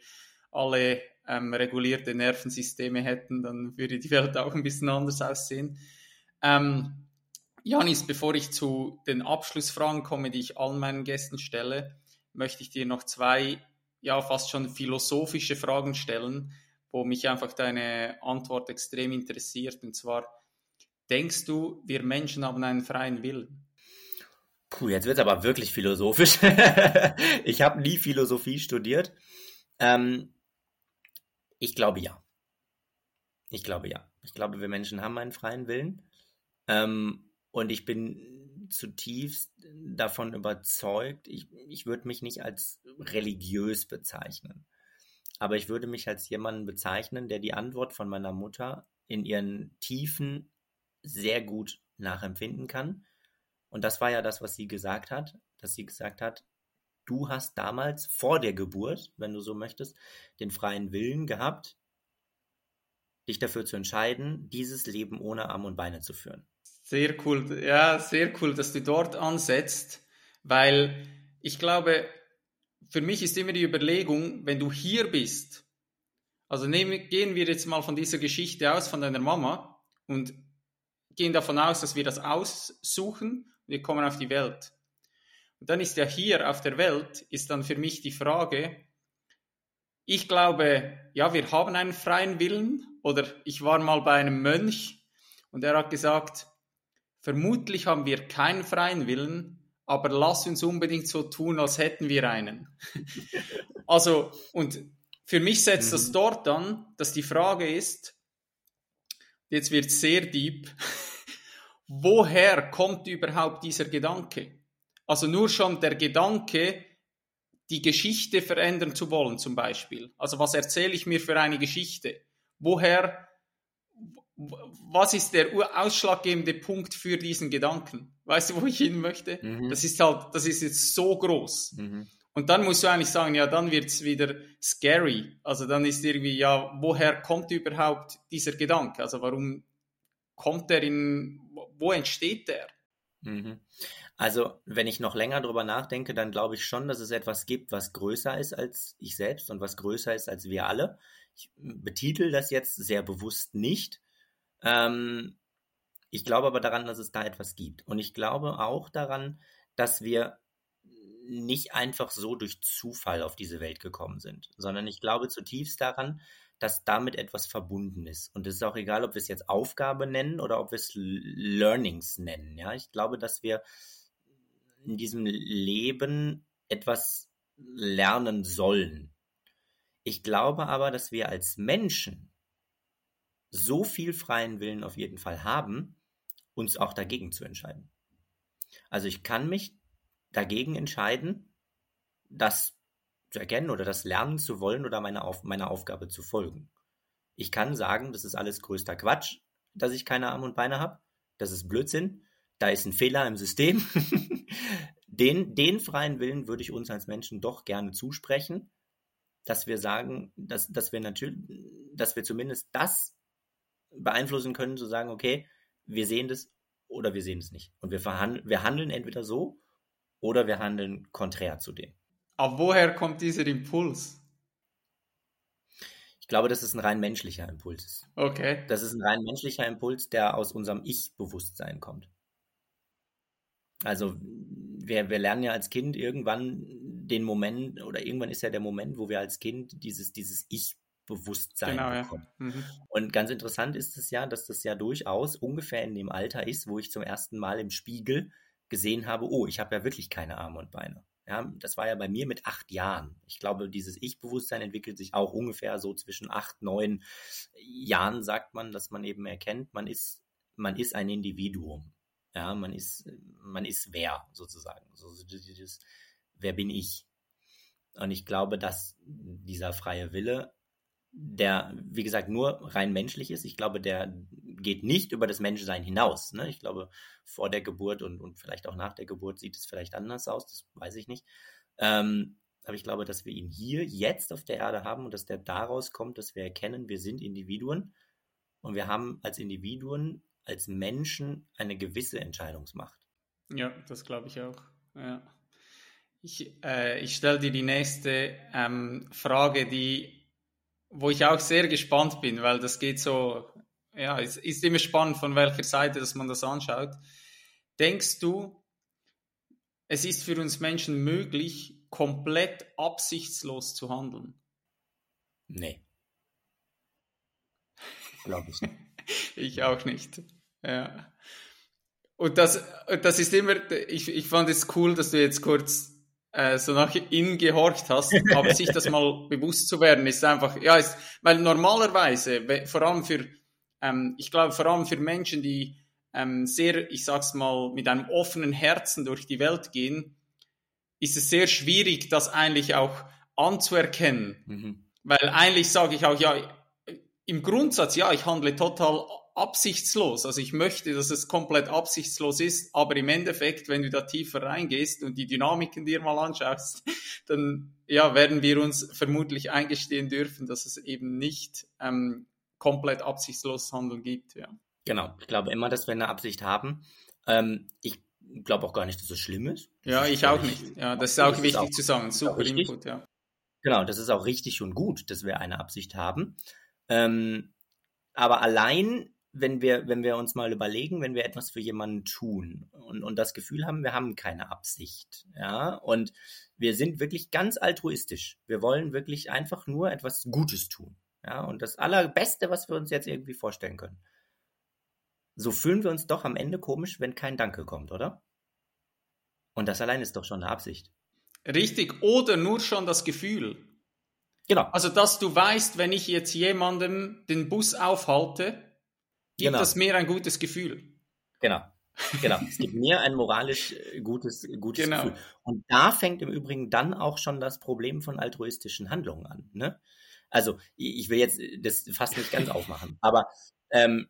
alle ähm, regulierte Nervensysteme hätten, dann würde die Welt auch ein bisschen anders aussehen. Ähm, Janis, bevor ich zu den Abschlussfragen komme, die ich allen meinen Gästen stelle, möchte ich dir noch zwei, ja, fast schon philosophische Fragen stellen, wo mich einfach deine Antwort extrem interessiert. Und zwar, denkst du, wir Menschen haben einen freien Willen? Puh, jetzt wird es aber wirklich philosophisch. (laughs) ich habe nie Philosophie studiert. Ähm, ich glaube ja. Ich glaube ja. Ich glaube, wir Menschen haben einen freien Willen. Ähm, und ich bin zutiefst davon überzeugt, ich, ich würde mich nicht als religiös bezeichnen. Aber ich würde mich als jemanden bezeichnen, der die Antwort von meiner Mutter in ihren Tiefen sehr gut nachempfinden kann. Und das war ja das, was sie gesagt hat, dass sie gesagt hat, du hast damals vor der Geburt, wenn du so möchtest, den freien Willen gehabt, dich dafür zu entscheiden, dieses Leben ohne Arme und Beine zu führen. Sehr cool, ja, sehr cool, dass du dort ansetzt, weil ich glaube, für mich ist immer die Überlegung, wenn du hier bist, also nehmen, gehen wir jetzt mal von dieser Geschichte aus, von deiner Mama und gehen davon aus, dass wir das aussuchen, wir kommen auf die Welt. Und dann ist ja hier auf der Welt, ist dann für mich die Frage, ich glaube, ja, wir haben einen freien Willen oder ich war mal bei einem Mönch und er hat gesagt, Vermutlich haben wir keinen freien Willen, aber lass uns unbedingt so tun, als hätten wir einen. (laughs) also, und für mich setzt mhm. das dort an, dass die Frage ist, jetzt wird sehr deep, (laughs) woher kommt überhaupt dieser Gedanke? Also nur schon der Gedanke, die Geschichte verändern zu wollen, zum Beispiel. Also was erzähle ich mir für eine Geschichte? Woher was ist der ausschlaggebende Punkt für diesen Gedanken? Weißt du, wo ich hin möchte? Mhm. Das ist halt, das ist jetzt so groß. Mhm. Und dann musst du eigentlich sagen, ja, dann wird es wieder scary. Also dann ist irgendwie, ja, woher kommt überhaupt dieser Gedanke? Also warum kommt der in, wo entsteht der? Mhm. Also, wenn ich noch länger drüber nachdenke, dann glaube ich schon, dass es etwas gibt, was größer ist als ich selbst und was größer ist als wir alle. Ich betitel das jetzt sehr bewusst nicht, ähm, ich glaube aber daran, dass es da etwas gibt. Und ich glaube auch daran, dass wir nicht einfach so durch Zufall auf diese Welt gekommen sind, sondern ich glaube zutiefst daran, dass damit etwas verbunden ist. Und es ist auch egal, ob wir es jetzt Aufgabe nennen oder ob wir es Learnings nennen. Ja, ich glaube, dass wir in diesem Leben etwas lernen sollen. Ich glaube aber, dass wir als Menschen so viel freien Willen auf jeden Fall haben, uns auch dagegen zu entscheiden. Also ich kann mich dagegen entscheiden, das zu erkennen oder das lernen zu wollen oder meiner, Auf meiner Aufgabe zu folgen. Ich kann sagen, das ist alles größter Quatsch, dass ich keine Arme und Beine habe. Das ist Blödsinn. Da ist ein Fehler im System. (laughs) den, den freien Willen würde ich uns als Menschen doch gerne zusprechen, dass wir sagen, dass, dass wir natürlich, dass wir zumindest das beeinflussen können, zu sagen, okay, wir sehen das oder wir sehen es nicht. Und wir, wir handeln entweder so oder wir handeln konträr zu dem. Aber woher kommt dieser Impuls? Ich glaube, dass es ein rein menschlicher Impuls ist. Okay. Das ist ein rein menschlicher Impuls, der aus unserem Ich-Bewusstsein kommt. Also wir, wir lernen ja als Kind irgendwann den Moment, oder irgendwann ist ja der Moment, wo wir als Kind dieses, dieses Ich Bewusstsein genau, bekommen. Ja. Mhm. Und ganz interessant ist es ja, dass das ja durchaus ungefähr in dem Alter ist, wo ich zum ersten Mal im Spiegel gesehen habe, oh, ich habe ja wirklich keine Arme und Beine. Ja, das war ja bei mir mit acht Jahren. Ich glaube, dieses Ich-Bewusstsein entwickelt sich auch ungefähr so zwischen acht, neun Jahren, sagt man, dass man eben erkennt, man ist, man ist ein Individuum. Ja, man ist, man ist wer sozusagen. So, dieses, wer bin ich? Und ich glaube, dass dieser freie Wille der, wie gesagt, nur rein menschlich ist. Ich glaube, der geht nicht über das Menschsein hinaus. Ne? Ich glaube, vor der Geburt und, und vielleicht auch nach der Geburt sieht es vielleicht anders aus, das weiß ich nicht. Ähm, aber ich glaube, dass wir ihn hier jetzt auf der Erde haben und dass der daraus kommt, dass wir erkennen, wir sind Individuen und wir haben als Individuen als Menschen eine gewisse Entscheidungsmacht. Ja, das glaube ich auch. Ja. Ich, äh, ich stelle dir die nächste ähm, Frage, die, wo ich auch sehr gespannt bin, weil das geht so, ja, es ist immer spannend, von welcher Seite dass man das anschaut. Denkst du, es ist für uns Menschen möglich, komplett absichtslos zu handeln? Nee. Glaube ich nicht. (laughs) ich auch nicht. Ja. Und das, das ist immer, ich, ich fand es cool, dass du jetzt kurz äh, so nach innen gehorcht hast, aber sich das mal (laughs) bewusst zu werden, ist einfach, ja, ist, weil normalerweise, vor allem für, ähm, ich glaube, vor allem für Menschen, die ähm, sehr, ich sag's mal, mit einem offenen Herzen durch die Welt gehen, ist es sehr schwierig, das eigentlich auch anzuerkennen. Mhm. Weil eigentlich sage ich auch, ja, im Grundsatz, ja, ich handle total absichtslos. Also ich möchte, dass es komplett absichtslos ist, aber im Endeffekt, wenn du da tiefer reingehst und die Dynamiken dir mal anschaust, (laughs) dann ja, werden wir uns vermutlich eingestehen dürfen, dass es eben nicht ähm, komplett absichtslos Handeln gibt. Ja. Genau, ich glaube immer, dass wir eine Absicht haben. Ähm, ich glaube auch gar nicht, dass es schlimm ist. Ja, ich auch nicht. Ja, das ist auch das wichtig ist auch, zu sagen. Super Input, ja. Genau, das ist auch richtig und gut, dass wir eine Absicht haben. Ähm, aber allein wenn wir, wenn wir uns mal überlegen, wenn wir etwas für jemanden tun und, und das Gefühl haben, wir haben keine Absicht, ja, und wir sind wirklich ganz altruistisch. Wir wollen wirklich einfach nur etwas Gutes tun, ja, und das Allerbeste, was wir uns jetzt irgendwie vorstellen können. So fühlen wir uns doch am Ende komisch, wenn kein Danke kommt, oder? Und das allein ist doch schon eine Absicht. Richtig, oder nur schon das Gefühl. Genau. Also, dass du weißt, wenn ich jetzt jemandem den Bus aufhalte, gibt genau. das mir ein gutes Gefühl. Genau. Genau. (laughs) Es gibt mir ein moralisch äh, gutes, gutes genau. Gefühl. Und da fängt im Übrigen dann auch schon das Problem von altruistischen Handlungen an. Ne? Also, ich will jetzt das fast nicht ganz aufmachen, (laughs) aber ähm,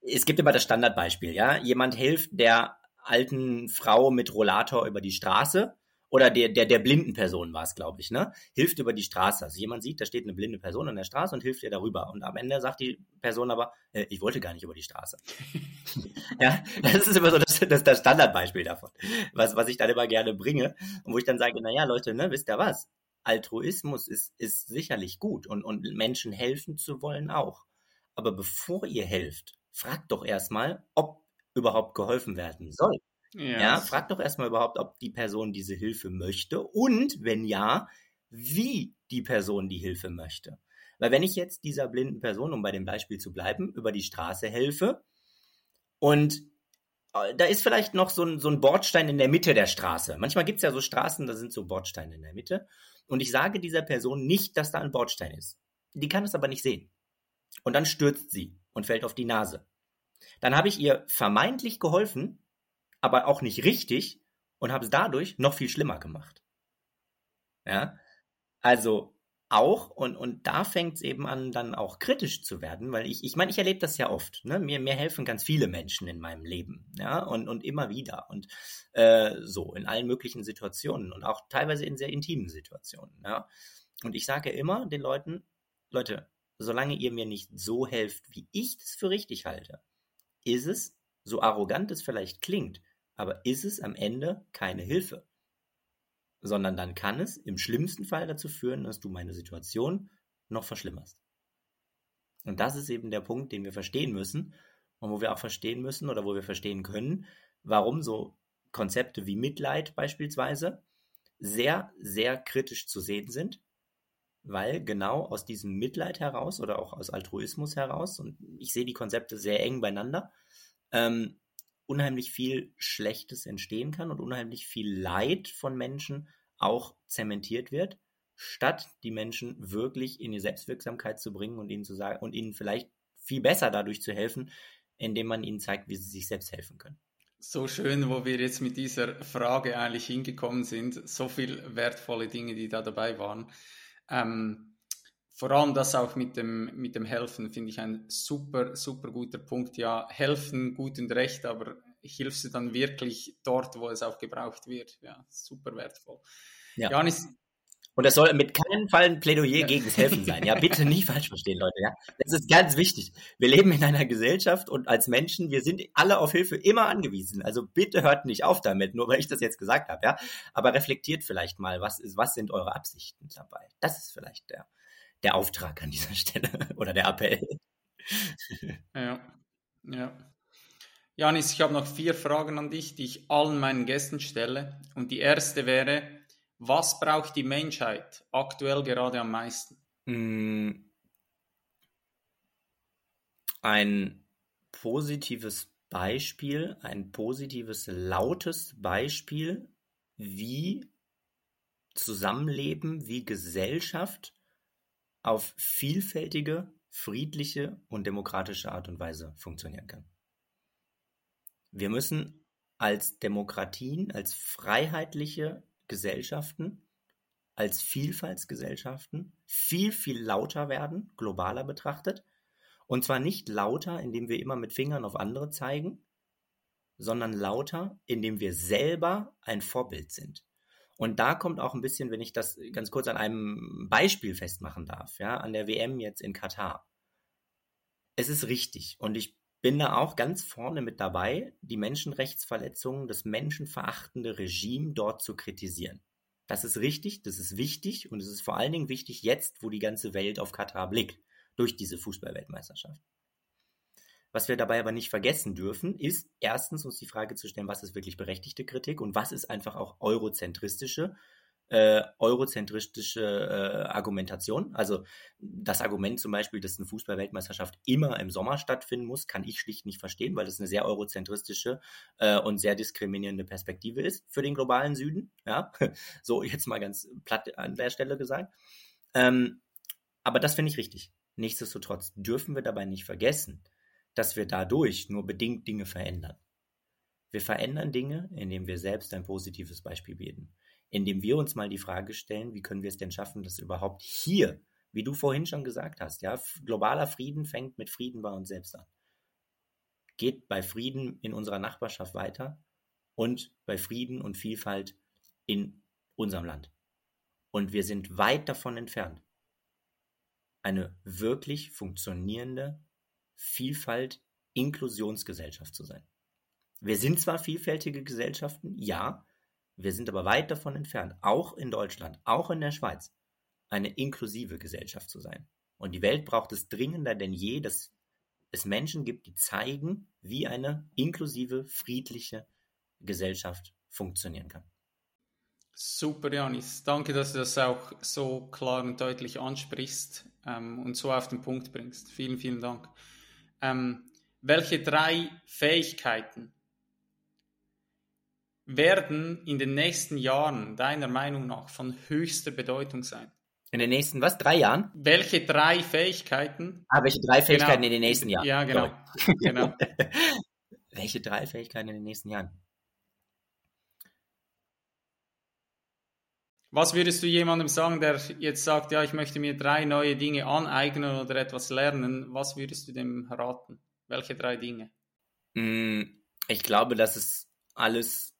es gibt immer das Standardbeispiel, ja. Jemand hilft der alten Frau mit Rollator über die Straße oder der, der, der blinden Person war es, glaube ich, ne? Hilft über die Straße. Also jemand sieht, da steht eine blinde Person an der Straße und hilft ihr darüber. Und am Ende sagt die Person aber, äh, ich wollte gar nicht über die Straße. (laughs) ja, das ist immer so das, das, das Standardbeispiel davon, was, was ich dann immer gerne bringe. Und wo ich dann sage, naja, Leute, ne, wisst ihr was? Altruismus ist, ist sicherlich gut und, und Menschen helfen zu wollen auch. Aber bevor ihr helft, fragt doch erstmal, ob überhaupt geholfen werden soll. Ja. ja, frag doch erstmal überhaupt, ob die Person diese Hilfe möchte und wenn ja, wie die Person die Hilfe möchte. Weil wenn ich jetzt dieser blinden Person, um bei dem Beispiel zu bleiben, über die Straße helfe und äh, da ist vielleicht noch so ein, so ein Bordstein in der Mitte der Straße. Manchmal gibt es ja so Straßen, da sind so Bordsteine in der Mitte. Und ich sage dieser Person nicht, dass da ein Bordstein ist. Die kann es aber nicht sehen. Und dann stürzt sie und fällt auf die Nase. Dann habe ich ihr vermeintlich geholfen, aber auch nicht richtig und habe es dadurch noch viel schlimmer gemacht. Ja, also auch, und, und da fängt es eben an, dann auch kritisch zu werden, weil ich, ich meine, ich erlebe das ja oft. Ne? Mir, mir helfen ganz viele Menschen in meinem Leben, ja, und, und immer wieder. Und äh, so, in allen möglichen Situationen und auch teilweise in sehr intimen Situationen. Ja? Und ich sage immer den Leuten, Leute, solange ihr mir nicht so helft, wie ich es für richtig halte, ist es, so arrogant es vielleicht klingt, aber ist es am Ende keine Hilfe. Sondern dann kann es im schlimmsten Fall dazu führen, dass du meine Situation noch verschlimmerst. Und das ist eben der Punkt, den wir verstehen müssen und wo wir auch verstehen müssen oder wo wir verstehen können, warum so Konzepte wie Mitleid beispielsweise sehr, sehr kritisch zu sehen sind, weil genau aus diesem Mitleid heraus oder auch aus Altruismus heraus, und ich sehe die Konzepte sehr eng beieinander, ähm, unheimlich viel Schlechtes entstehen kann und unheimlich viel Leid von Menschen auch zementiert wird, statt die Menschen wirklich in die Selbstwirksamkeit zu bringen und ihnen zu sagen und ihnen vielleicht viel besser dadurch zu helfen, indem man ihnen zeigt, wie sie sich selbst helfen können. So schön, wo wir jetzt mit dieser Frage eigentlich hingekommen sind. So viele wertvolle Dinge, die da dabei waren. Ähm, vor allem das auch mit dem, mit dem Helfen finde ich ein super, super guter Punkt. Ja, helfen gut und recht, aber hilfst du dann wirklich dort, wo es auch gebraucht wird. Ja, super wertvoll. Ja. Janis, Und das soll mit keinem Fall ein Plädoyer gegen das Helfen sein. Ja, bitte nicht falsch verstehen, Leute. Ja, das ist ganz wichtig. Wir leben in einer Gesellschaft und als Menschen, wir sind alle auf Hilfe immer angewiesen. Also bitte hört nicht auf damit, nur weil ich das jetzt gesagt habe. Ja, aber reflektiert vielleicht mal, was ist, was sind eure Absichten dabei? Das ist vielleicht der, der Auftrag an dieser Stelle (laughs) oder der Appell. Ja, ja. Janis, ich habe noch vier Fragen an dich, die ich allen meinen Gästen stelle. Und die erste wäre, was braucht die Menschheit aktuell gerade am meisten? Mm. Ein positives Beispiel, ein positives, lautes Beispiel, wie Zusammenleben, wie Gesellschaft auf vielfältige, friedliche und demokratische Art und Weise funktionieren kann. Wir müssen als Demokratien, als freiheitliche Gesellschaften, als Vielfaltsgesellschaften viel, viel lauter werden, globaler betrachtet. Und zwar nicht lauter, indem wir immer mit Fingern auf andere zeigen, sondern lauter, indem wir selber ein Vorbild sind. Und da kommt auch ein bisschen, wenn ich das ganz kurz an einem Beispiel festmachen darf, ja, an der WM jetzt in Katar. Es ist richtig und ich bin da auch ganz vorne mit dabei, die Menschenrechtsverletzungen, das menschenverachtende Regime dort zu kritisieren. Das ist richtig, das ist wichtig und es ist vor allen Dingen wichtig jetzt, wo die ganze Welt auf Katar blickt, durch diese Fußballweltmeisterschaft. Was wir dabei aber nicht vergessen dürfen, ist erstens uns die Frage zu stellen, was ist wirklich berechtigte Kritik und was ist einfach auch eurozentristische äh, eurozentristische äh, Argumentation. Also das Argument zum Beispiel, dass eine Fußballweltmeisterschaft immer im Sommer stattfinden muss, kann ich schlicht nicht verstehen, weil das eine sehr eurozentristische äh, und sehr diskriminierende Perspektive ist für den globalen Süden. Ja, (laughs) so jetzt mal ganz platt an der Stelle gesagt. Ähm, aber das finde ich richtig. Nichtsdestotrotz dürfen wir dabei nicht vergessen, dass wir dadurch nur bedingt Dinge verändern. Wir verändern Dinge, indem wir selbst ein positives Beispiel bieten indem wir uns mal die Frage stellen, wie können wir es denn schaffen, dass überhaupt hier, wie du vorhin schon gesagt hast, ja, globaler Frieden fängt mit Frieden bei uns selbst an. Geht bei Frieden in unserer Nachbarschaft weiter und bei Frieden und Vielfalt in unserem Land. Und wir sind weit davon entfernt, eine wirklich funktionierende Vielfalt, Inklusionsgesellschaft zu sein. Wir sind zwar vielfältige Gesellschaften, ja, wir sind aber weit davon entfernt, auch in Deutschland, auch in der Schweiz, eine inklusive Gesellschaft zu sein. Und die Welt braucht es dringender denn je, dass es Menschen gibt, die zeigen, wie eine inklusive, friedliche Gesellschaft funktionieren kann. Super, Janis. Danke, dass du das auch so klar und deutlich ansprichst ähm, und so auf den Punkt bringst. Vielen, vielen Dank. Ähm, welche drei Fähigkeiten werden in den nächsten Jahren deiner Meinung nach von höchster Bedeutung sein? In den nächsten, was, drei Jahren? Welche drei Fähigkeiten? Ah, welche drei Fähigkeiten genau. in den nächsten Jahren? Ja, genau. genau. (laughs) welche drei Fähigkeiten in den nächsten Jahren? Was würdest du jemandem sagen, der jetzt sagt, ja, ich möchte mir drei neue Dinge aneignen oder etwas lernen? Was würdest du dem raten? Welche drei Dinge? Hm, ich glaube, dass es alles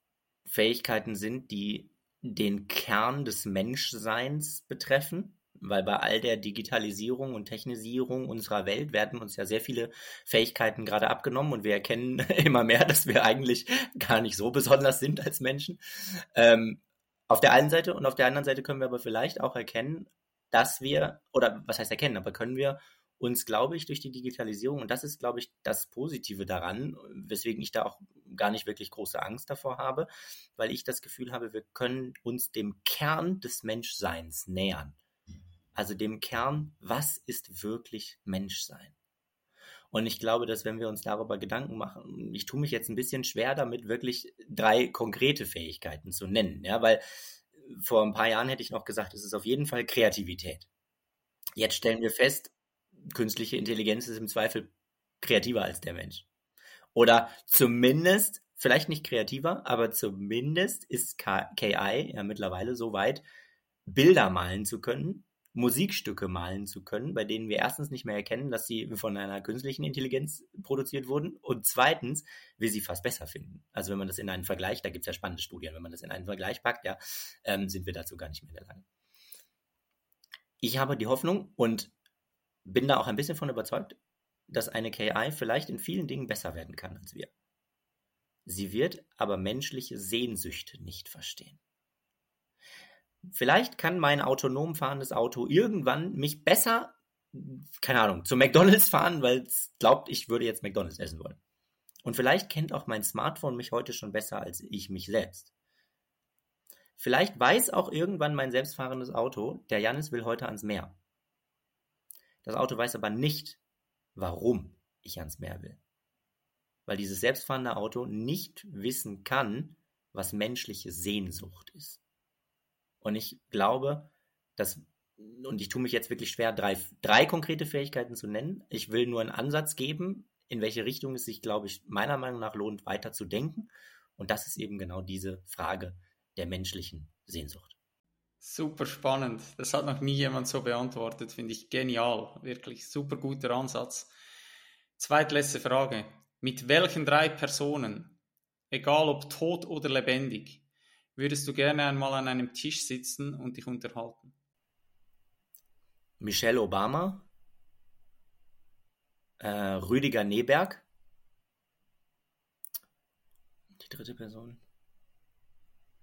Fähigkeiten sind, die den Kern des Menschseins betreffen, weil bei all der Digitalisierung und Technisierung unserer Welt werden uns ja sehr viele Fähigkeiten gerade abgenommen und wir erkennen (laughs) immer mehr, dass wir eigentlich gar nicht so besonders sind als Menschen. Ähm, auf der einen Seite und auf der anderen Seite können wir aber vielleicht auch erkennen, dass wir, oder was heißt erkennen, aber können wir uns, glaube ich, durch die Digitalisierung, und das ist, glaube ich, das Positive daran, weswegen ich da auch gar nicht wirklich große Angst davor habe, weil ich das Gefühl habe, wir können uns dem Kern des Menschseins nähern. Also dem Kern, was ist wirklich Menschsein? Und ich glaube, dass wenn wir uns darüber Gedanken machen, ich tue mich jetzt ein bisschen schwer damit, wirklich drei konkrete Fähigkeiten zu nennen, ja, weil vor ein paar Jahren hätte ich noch gesagt, es ist auf jeden Fall Kreativität. Jetzt stellen wir fest, künstliche Intelligenz ist im Zweifel kreativer als der Mensch. Oder zumindest, vielleicht nicht kreativer, aber zumindest ist KI ja mittlerweile so weit, Bilder malen zu können, Musikstücke malen zu können, bei denen wir erstens nicht mehr erkennen, dass sie von einer künstlichen Intelligenz produziert wurden und zweitens, wir sie fast besser finden. Also wenn man das in einen Vergleich, da gibt es ja spannende Studien, wenn man das in einen Vergleich packt, ja, ähm, sind wir dazu gar nicht mehr in der Lage. ich habe die Hoffnung und bin da auch ein bisschen von überzeugt, dass eine KI vielleicht in vielen Dingen besser werden kann als wir. Sie wird aber menschliche Sehnsüchte nicht verstehen. Vielleicht kann mein autonom fahrendes Auto irgendwann mich besser, keine Ahnung, zu McDonalds fahren, weil es glaubt, ich würde jetzt McDonalds essen wollen. Und vielleicht kennt auch mein Smartphone mich heute schon besser als ich mich selbst. Vielleicht weiß auch irgendwann mein selbstfahrendes Auto, der Janis will heute ans Meer. Das Auto weiß aber nicht, warum ich ans Meer will. Weil dieses selbstfahrende Auto nicht wissen kann, was menschliche Sehnsucht ist. Und ich glaube, dass, und ich tue mich jetzt wirklich schwer, drei, drei konkrete Fähigkeiten zu nennen. Ich will nur einen Ansatz geben, in welche Richtung es sich, glaube ich, meiner Meinung nach lohnt, weiter zu denken. Und das ist eben genau diese Frage der menschlichen Sehnsucht. Super spannend. Das hat noch nie jemand so beantwortet. Finde ich genial. Wirklich super guter Ansatz. Zweitletzte Frage. Mit welchen drei Personen, egal ob tot oder lebendig, würdest du gerne einmal an einem Tisch sitzen und dich unterhalten? Michelle Obama, äh, Rüdiger Neberg. Die dritte Person.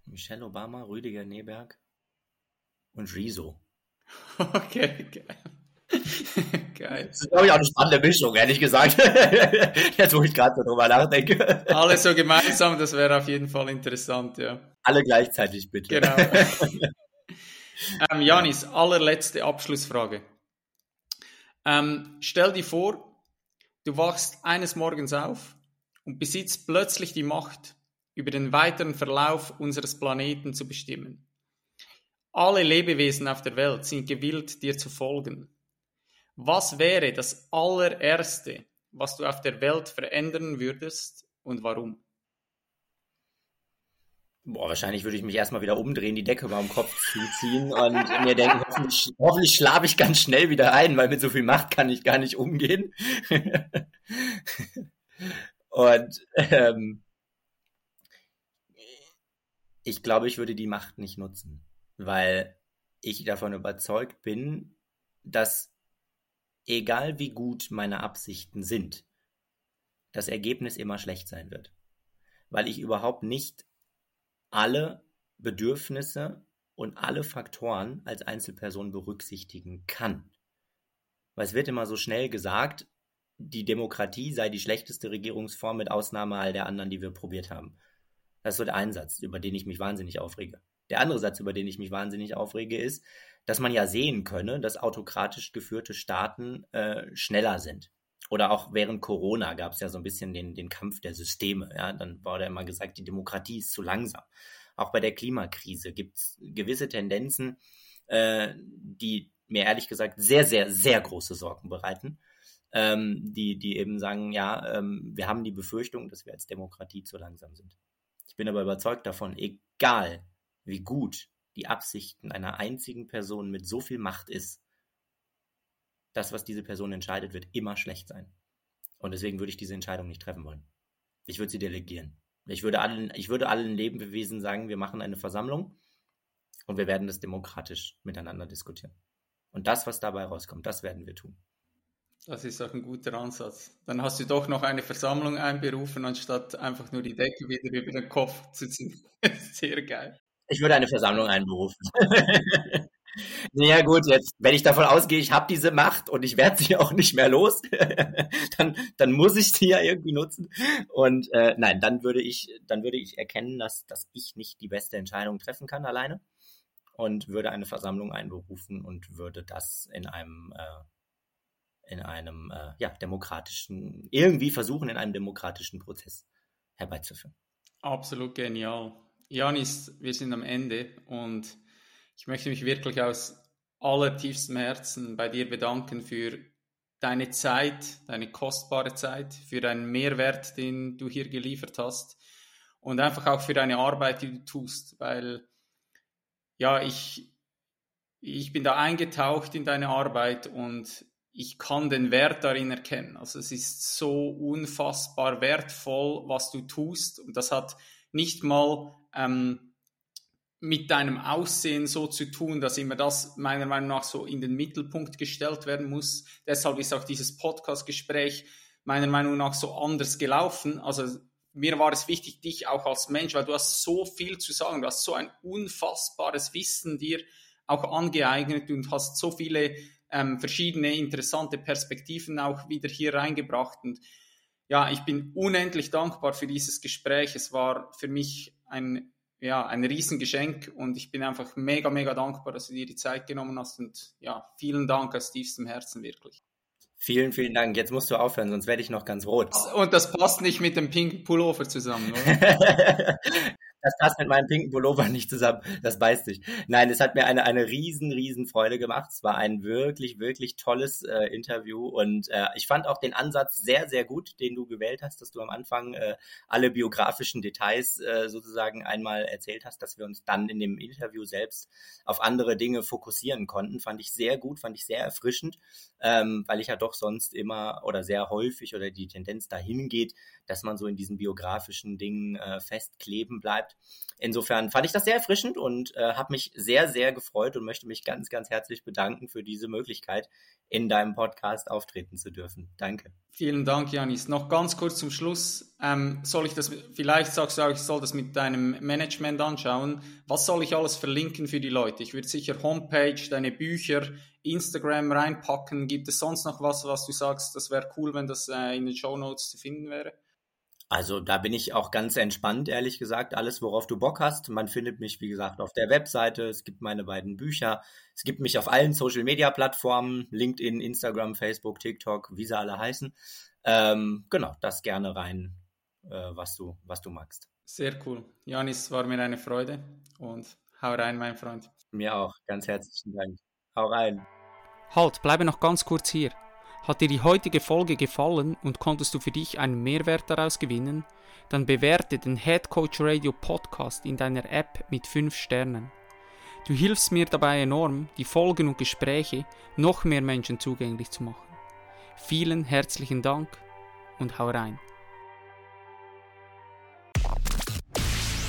Michelle Obama, Rüdiger Neberg und Rezo. (laughs) Okay, geil. Geil. Das ist, glaube ich, auch eine spannende Mischung, ehrlich gesagt. (laughs) Jetzt, wo ich gerade so drüber nachdenke. Alle so gemeinsam, das wäre auf jeden Fall interessant, ja. Alle gleichzeitig, bitte. Genau. (laughs) ähm, Janis, allerletzte Abschlussfrage. Ähm, stell dir vor, du wachst eines Morgens auf und besitzt plötzlich die Macht, über den weiteren Verlauf unseres Planeten zu bestimmen. Alle Lebewesen auf der Welt sind gewillt, dir zu folgen. Was wäre das allererste, was du auf der Welt verändern würdest und warum? Boah, wahrscheinlich würde ich mich erstmal wieder umdrehen, die Decke über dem Kopf zuziehen und mir denken, hoffentlich, hoffentlich schlafe ich ganz schnell wieder ein, weil mit so viel Macht kann ich gar nicht umgehen. (laughs) und ähm, ich glaube, ich würde die Macht nicht nutzen, weil ich davon überzeugt bin, dass egal wie gut meine Absichten sind, das Ergebnis immer schlecht sein wird. Weil ich überhaupt nicht alle Bedürfnisse und alle Faktoren als Einzelperson berücksichtigen kann. Weil es wird immer so schnell gesagt, die Demokratie sei die schlechteste Regierungsform mit Ausnahme all der anderen, die wir probiert haben. Das ist so der Einsatz, über den ich mich wahnsinnig aufrege. Der andere Satz, über den ich mich wahnsinnig aufrege, ist, dass man ja sehen könne, dass autokratisch geführte Staaten äh, schneller sind. Oder auch während Corona gab es ja so ein bisschen den, den Kampf der Systeme. Ja? Dann wurde immer gesagt, die Demokratie ist zu langsam. Auch bei der Klimakrise gibt es gewisse Tendenzen, äh, die mir ehrlich gesagt sehr, sehr, sehr große Sorgen bereiten. Ähm, die, die eben sagen, ja, ähm, wir haben die Befürchtung, dass wir als Demokratie zu langsam sind. Ich bin aber überzeugt davon, egal wie gut die Absichten einer einzigen Person mit so viel Macht ist, das, was diese Person entscheidet, wird immer schlecht sein. Und deswegen würde ich diese Entscheidung nicht treffen wollen. Ich würde sie delegieren. Ich würde allen, ich würde allen Lebewesen sagen, wir machen eine Versammlung und wir werden das demokratisch miteinander diskutieren. Und das, was dabei rauskommt, das werden wir tun. Das ist auch ein guter Ansatz. Dann hast du doch noch eine Versammlung einberufen, anstatt einfach nur die Decke wieder über den Kopf zu ziehen. (laughs) Sehr geil. Ich würde eine Versammlung einberufen. (laughs) naja gut, jetzt, wenn ich davon ausgehe, ich habe diese Macht und ich werde sie (laughs) auch nicht mehr los, (laughs) dann, dann muss ich sie ja irgendwie nutzen. Und äh, nein, dann würde ich, dann würde ich erkennen, dass, dass ich nicht die beste Entscheidung treffen kann alleine und würde eine Versammlung einberufen und würde das in einem äh, in einem äh, ja, demokratischen, irgendwie versuchen, in einem demokratischen Prozess herbeizuführen. Absolut genial. Janis, wir sind am Ende und ich möchte mich wirklich aus allertiefstem Herzen bei dir bedanken für deine Zeit, deine kostbare Zeit, für deinen Mehrwert, den du hier geliefert hast und einfach auch für deine Arbeit, die du tust, weil ja, ich, ich bin da eingetaucht in deine Arbeit und ich kann den Wert darin erkennen. Also es ist so unfassbar wertvoll, was du tust und das hat nicht mal ähm, mit deinem Aussehen so zu tun, dass immer das meiner Meinung nach so in den Mittelpunkt gestellt werden muss. Deshalb ist auch dieses Podcast-Gespräch meiner Meinung nach so anders gelaufen. Also mir war es wichtig, dich auch als Mensch, weil du hast so viel zu sagen, du hast so ein unfassbares Wissen dir auch angeeignet und hast so viele ähm, verschiedene interessante Perspektiven auch wieder hier reingebracht. Und ja, ich bin unendlich dankbar für dieses Gespräch. Es war für mich ein, ja, ein Riesengeschenk und ich bin einfach mega, mega dankbar, dass du dir die Zeit genommen hast. Und ja, vielen Dank aus tiefstem Herzen wirklich. Vielen, vielen Dank. Jetzt musst du aufhören, sonst werde ich noch ganz rot. Und das passt nicht mit dem pinken Pullover zusammen, oder? (laughs) das passt mit meinem pinken Pullover nicht zusammen. Das beißt sich. Nein, es hat mir eine, eine riesen, riesen Freude gemacht. Es war ein wirklich, wirklich tolles äh, Interview und äh, ich fand auch den Ansatz sehr, sehr gut, den du gewählt hast, dass du am Anfang äh, alle biografischen Details äh, sozusagen einmal erzählt hast, dass wir uns dann in dem Interview selbst auf andere Dinge fokussieren konnten. Fand ich sehr gut, fand ich sehr erfrischend, ähm, weil ich ja doch sonst immer oder sehr häufig oder die Tendenz dahin geht, dass man so in diesen biografischen Dingen äh, festkleben bleibt. Insofern fand ich das sehr erfrischend und äh, habe mich sehr, sehr gefreut und möchte mich ganz, ganz herzlich bedanken für diese Möglichkeit, in deinem Podcast auftreten zu dürfen. Danke. Vielen Dank, Janis. Noch ganz kurz zum Schluss. Ähm, soll ich das, vielleicht sagst du auch, ich soll das mit deinem Management anschauen. Was soll ich alles verlinken für die Leute? Ich würde sicher Homepage, deine Bücher, Instagram reinpacken. Gibt es sonst noch was, was du sagst, das wäre cool, wenn das äh, in den Show Notes zu finden wäre? Also da bin ich auch ganz entspannt, ehrlich gesagt. Alles, worauf du Bock hast. Man findet mich, wie gesagt, auf der Webseite. Es gibt meine beiden Bücher. Es gibt mich auf allen Social-Media-Plattformen. LinkedIn, Instagram, Facebook, TikTok, wie sie alle heißen. Ähm, genau, das gerne rein, äh, was, du, was du magst. Sehr cool. Janis, war mir eine Freude. Und hau rein, mein Freund. Mir auch. Ganz herzlichen Dank. Hau rein. Halt, bleibe noch ganz kurz hier. Hat dir die heutige Folge gefallen und konntest du für dich einen Mehrwert daraus gewinnen? Dann bewerte den Head Coach Radio Podcast in deiner App mit 5 Sternen. Du hilfst mir dabei enorm, die Folgen und Gespräche noch mehr Menschen zugänglich zu machen. Vielen herzlichen Dank und hau rein.